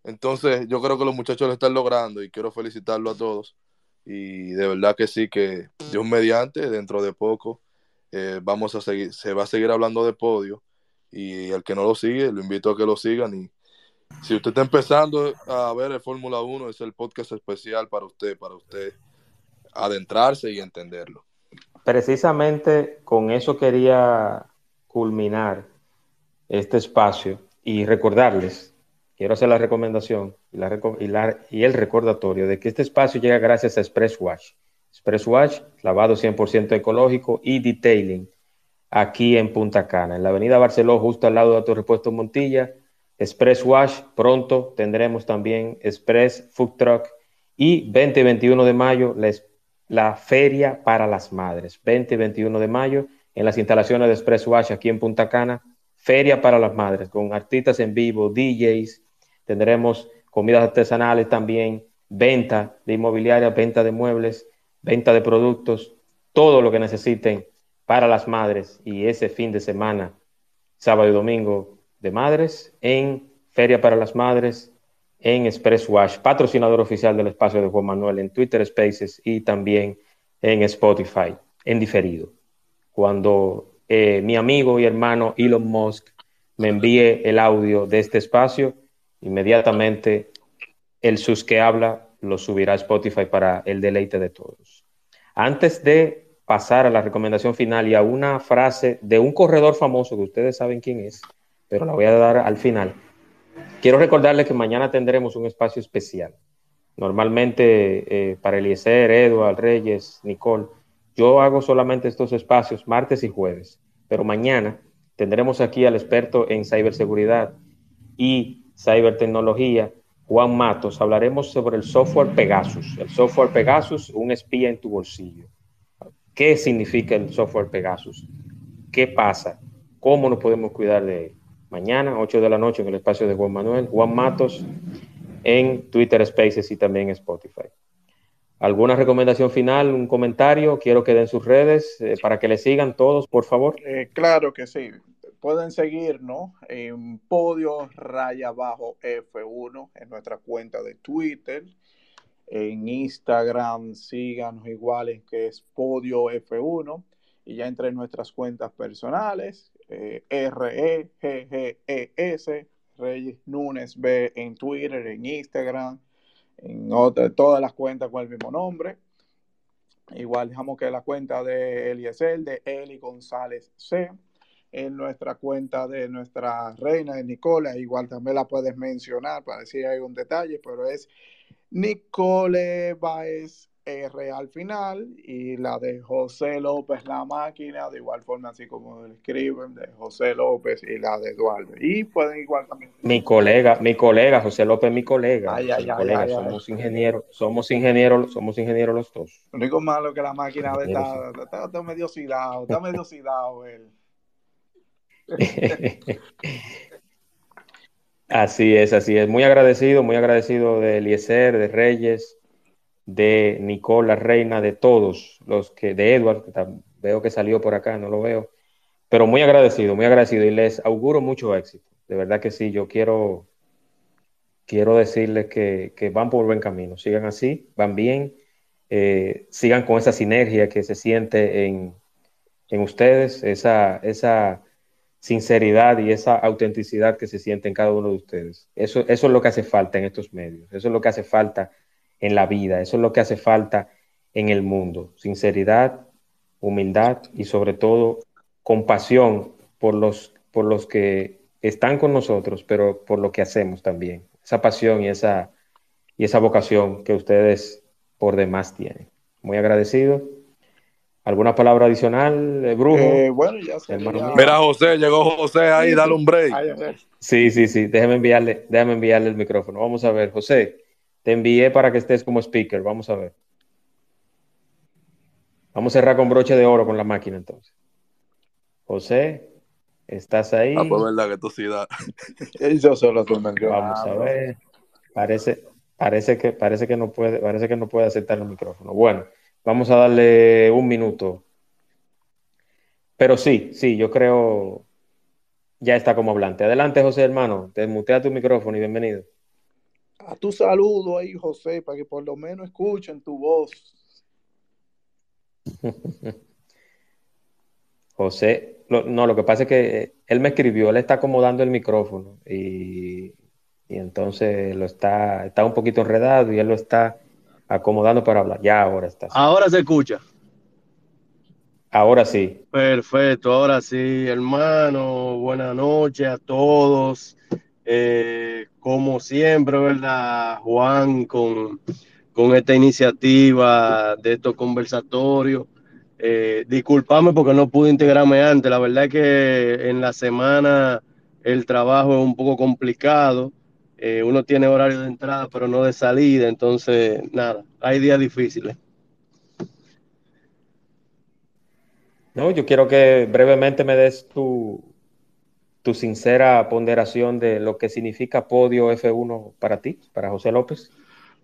Entonces, yo creo que los muchachos lo están logrando y quiero felicitarlo a todos. Y de verdad que sí, que Dios mediante, dentro de poco, eh, vamos a seguir, se va a seguir hablando de podio. Y el que no lo sigue, lo invito a que lo sigan. Y si usted está empezando a ver el Fórmula 1, es el podcast especial para usted, para usted adentrarse y entenderlo. Precisamente con eso quería culminar este espacio y recordarles, quiero hacer la recomendación y, el recordatorio de que este espacio llega gracias a Express Wash. Express Wash, lavado 100% ecológico y detailing aquí en Punta Cana, en la avenida Barceló, justo al lado de tu repuesto Montilla. Express Wash, pronto tendremos también Express Food Truck y 20 y 21 de mayo les la Feria para las Madres, 20 y 21 de mayo, en las instalaciones de Express Wash aquí en Punta Cana, Feria para las Madres, con artistas en vivo, DJs, tendremos comidas artesanales también, venta de inmobiliaria, venta de muebles, venta de productos, todo lo que necesiten para las madres. Y ese fin de semana, sábado y domingo de madres, en Feria para las Madres, en Express Wash, patrocinador oficial del espacio de Juan Manuel en Twitter Spaces y también en Spotify, en diferido. Cuando eh, mi amigo y hermano Elon Musk me envíe el audio de este espacio, inmediatamente el sus que habla lo subirá a Spotify para el deleite de todos. Antes de pasar a la recomendación final y a una frase de un corredor famoso que ustedes saben quién es, pero la voy a dar al final. Quiero recordarles que mañana tendremos un espacio especial. Normalmente eh, para Eliezer, Eduard, Reyes, Nicole, yo hago solamente estos espacios martes y jueves, pero mañana tendremos aquí al experto en ciberseguridad y cibertecnología, Juan Matos. Hablaremos sobre el software Pegasus. El software Pegasus, un espía en tu bolsillo. ¿Qué significa el software Pegasus? ¿Qué pasa? ¿Cómo nos podemos cuidar de él? Mañana, 8 de la noche, en el espacio de Juan Manuel, Juan Matos, en Twitter Spaces y también en Spotify. ¿Alguna recomendación final, un comentario? Quiero que den sus redes eh, para que le sigan todos, por favor. Eh, claro que sí. Pueden seguirnos en Podio Raya Bajo F1 en nuestra cuenta de Twitter en Instagram, síganos igual que es Podio F1 y ya entre nuestras cuentas personales, eh, R-E-G-G-E-S, Reyes Núñez B en Twitter, en Instagram, en todas las cuentas con el mismo nombre. Igual dejamos que la cuenta de Eliezer, de Eli González C, en nuestra cuenta de nuestra reina de Nicola, igual también la puedes mencionar para decir un detalle, pero es Nicole Baez R al final y la de José López La Máquina, de igual forma así como lo escriben, de José López y la de Eduardo. Y pueden igual también. Mi colega, mi colega, José López, mi colega. somos ingenieros, somos ingenieros, somos ingenieros los dos. Lo único malo que la máquina de está, está, medio oxidado, está medio oxidado él. Así es, así es. Muy agradecido, muy agradecido de Eliezer, de Reyes, de Nicola Reina, de todos los que, de Edward, que veo que salió por acá, no lo veo, pero muy agradecido, muy agradecido y les auguro mucho éxito. De verdad que sí, yo quiero, quiero decirles que, van por buen camino, sigan así, van bien, eh, sigan con esa sinergia que se siente en, en ustedes, esa, esa sinceridad y esa autenticidad que se siente en cada uno de ustedes. Eso, eso es lo que hace falta en estos medios, eso es lo que hace falta en la vida, eso es lo que hace falta en el mundo. Sinceridad, humildad y sobre todo compasión por los, por los que están con nosotros, pero por lo que hacemos también. Esa pasión y esa, y esa vocación que ustedes por demás tienen. Muy agradecido ¿Alguna palabra adicional, eh, Brujo? Eh, bueno, ya sé. Mira, José, llegó José ahí, dale un break. Sí, sí, sí, déjeme enviarle, déjame enviarle el micrófono. Vamos a ver, José, te envié para que estés como speaker, vamos a ver. Vamos a cerrar con broche de oro con la máquina entonces. José, ¿estás ahí? Ah, pues verdad que tú sí da. Yo solo Vamos a ver. Parece, parece que, parece que no puede, parece que no puede aceptar el micrófono. Bueno. Vamos a darle un minuto. Pero sí, sí, yo creo ya está como hablante. Adelante, José, hermano. Te mutea tu micrófono y bienvenido. A tu saludo ahí, José, para que por lo menos escuchen tu voz. José, no, lo que pasa es que él me escribió, él está acomodando el micrófono y, y entonces lo está, está un poquito enredado y él lo está acomodando para hablar. Ya ahora está. Ahora se escucha. Ahora sí. Perfecto, ahora sí, hermano. Buenas noches a todos. Eh, como siempre, ¿verdad? Juan, con, con esta iniciativa de estos conversatorios. Eh, disculpame porque no pude integrarme antes. La verdad es que en la semana el trabajo es un poco complicado. Eh, uno tiene horario de entrada, pero no de salida, entonces, nada, hay días difíciles. No, yo quiero que brevemente me des tu, tu sincera ponderación de lo que significa podio F1 para ti, para José López.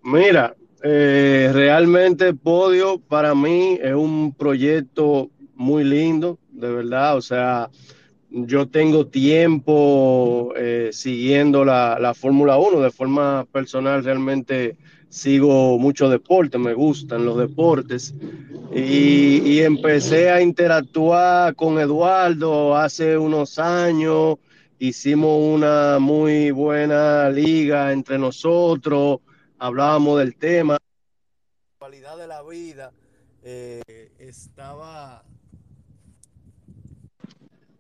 Mira, eh, realmente podio para mí es un proyecto muy lindo, de verdad, o sea, yo tengo tiempo eh, siguiendo la, la Fórmula 1 de forma personal, realmente sigo mucho deporte, me gustan los deportes y, y, empecé a interactuar con Eduardo hace unos años, hicimos una muy buena liga entre nosotros, hablábamos del tema. La cualidad de la vida eh, estaba...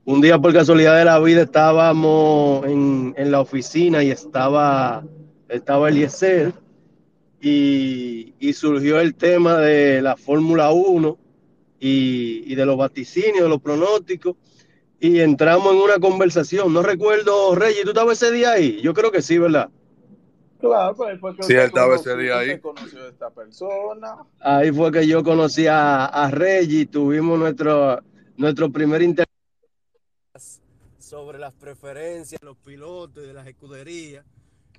Un día por casualidad de la vida estábamos en, en la oficina y estaba, estaba Eliezer y, y, surgió el tema de la Fórmula 1 y, y, de los vaticinios, de los pronósticos, y entramos en una conversación. No recuerdo, Reyes, ¿tú estabas ese día ahí? Yo creo que sí, ¿verdad? Claro, pues fue que sí, él estaba ese día ahí. conoció a esta persona. Ahí fue que yo conocí a, a Reggie, tuvimos nuestro, nuestro primer interés sobre las preferencias de los pilotos y de las escuderías.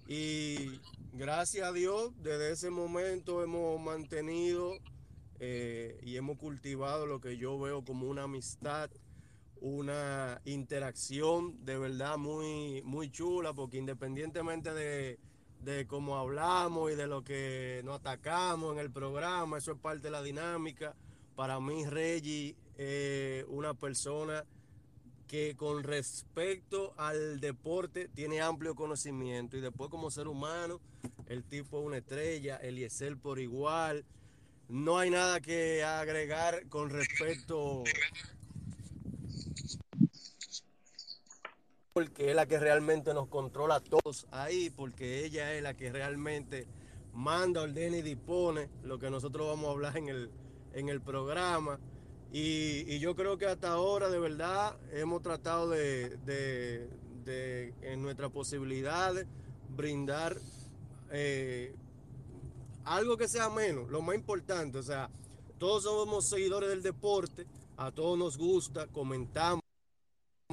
Y gracias a Dios, desde ese momento hemos mantenido eh, y hemos cultivado lo que yo veo como una amistad, una interacción de verdad muy, muy chula, porque independientemente de, de cómo hablamos y de lo que nos atacamos en el programa, eso es parte de la dinámica. Para mí, Reggie es eh, una persona que con respecto al deporte tiene amplio conocimiento y después como ser humano, el tipo es una estrella, Eliezer por igual. No hay nada que agregar con respecto porque es la que realmente nos controla a todos ahí, porque ella es la que realmente manda, ordena y dispone lo que nosotros vamos a hablar en el, en el programa. Y, yo creo que hasta ahora de verdad hemos tratado de, en nuestras posibilidades, brindar eh, algo que sea menos, lo más importante. O sea, todos somos seguidores del deporte, a todos nos gusta, comentamos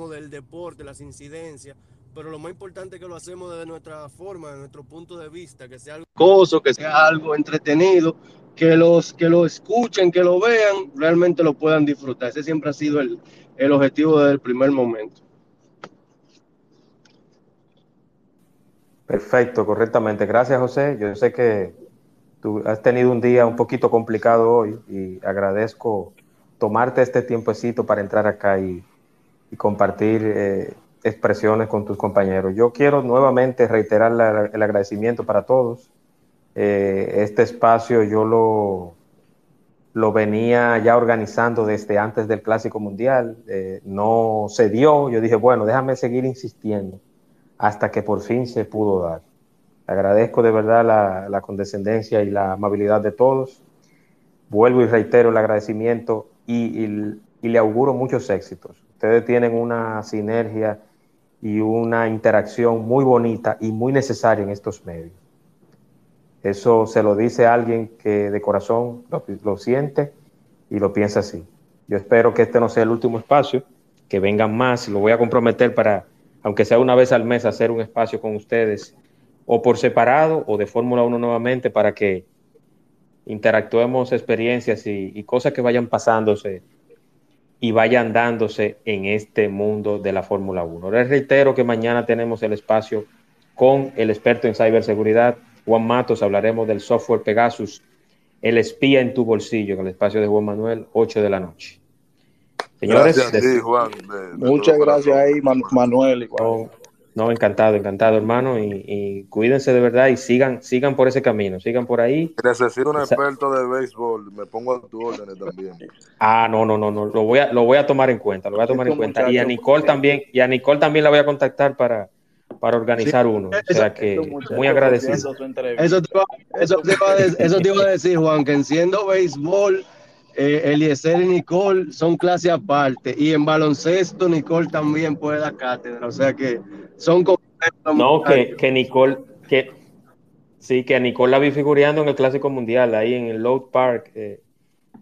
del deporte, las incidencias, pero lo más importante es que lo hacemos desde nuestra forma, de nuestro punto de vista, que sea algo coso, que sea algo entretenido, que los que lo escuchen, que lo vean, realmente lo puedan disfrutar. Ese siempre ha sido el, el objetivo desde el primer momento. Perfecto, correctamente. Gracias, José. Yo sé que tú has tenido un día un poquito complicado hoy y agradezco tomarte este tiempecito para entrar acá y, y compartir eh, expresiones con tus compañeros. Yo quiero nuevamente reiterar la, el agradecimiento para todos. Eh, este espacio yo lo, lo venía ya organizando desde antes del Clásico Mundial. Eh, no se dio. Yo dije, bueno, déjame seguir insistiendo hasta que por fin se pudo dar. Agradezco de verdad la, la condescendencia y la amabilidad de todos. Vuelvo y reitero el agradecimiento y, y, y le auguro muchos éxitos. Ustedes tienen una sinergia y una interacción muy bonita y muy necesaria en estos medios. Eso se lo dice alguien que de corazón lo, lo, siente y lo piensa así. Yo espero que este no sea el último espacio, que vengan más. Lo voy a comprometer para, aunque sea una vez al mes, hacer un espacio con ustedes, o por separado o de Fórmula 1 nuevamente, para que interactuemos experiencias y, y cosas que vayan pasándose y vayan dándose en este mundo de la Fórmula 1. Les reitero que mañana tenemos el espacio con el experto en ciberseguridad, Juan Matos, hablaremos del software Pegasus, el espía en tu bolsillo, en el espacio de Juan Manuel, 8 de la noche. Señores, gracias, sí, Juan, de, de muchas gracias ahí, Man Manuel. No, encantado, encantado, hermano, y, y, cuídense de verdad y sigan, sigan por ese camino, sigan por ahí. Necesito un experto de béisbol, me pongo a tu orden también. Ah, no, no, no, no, lo voy a, lo voy a tomar en cuenta, lo voy a tomar en cuenta. Y a Nicole también, y a Nicole también la voy a contactar para, para organizar sí, uno. O sea que muy agradecido. Eso te, iba, eso, te iba a, eso te iba a decir, Juan, que enciendo béisbol, eh, Eliezer y Nicole son clase aparte. Y en baloncesto, Nicole también puede dar cátedra. O sea que son No, que, que Nicole, que sí, que a Nicole la vi figureando en el Clásico Mundial, ahí en el Load Park. Eh,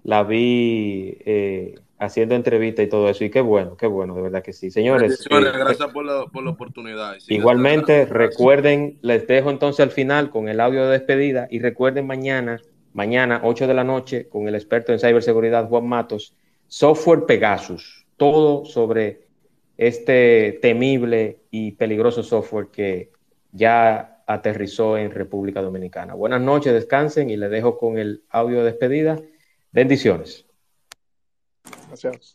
la vi eh, haciendo entrevistas y todo eso. Y qué bueno, qué bueno, de verdad que sí. Señores. Eh, gracias por la, por la oportunidad. Igualmente, recuerden, les dejo entonces al final con el audio de despedida y recuerden mañana, mañana, 8 de la noche, con el experto en ciberseguridad Juan Matos, software Pegasus, todo sobre este temible y peligroso software que ya aterrizó en República Dominicana. Buenas noches, descansen y les dejo con el audio de despedida. Bendiciones. Gracias.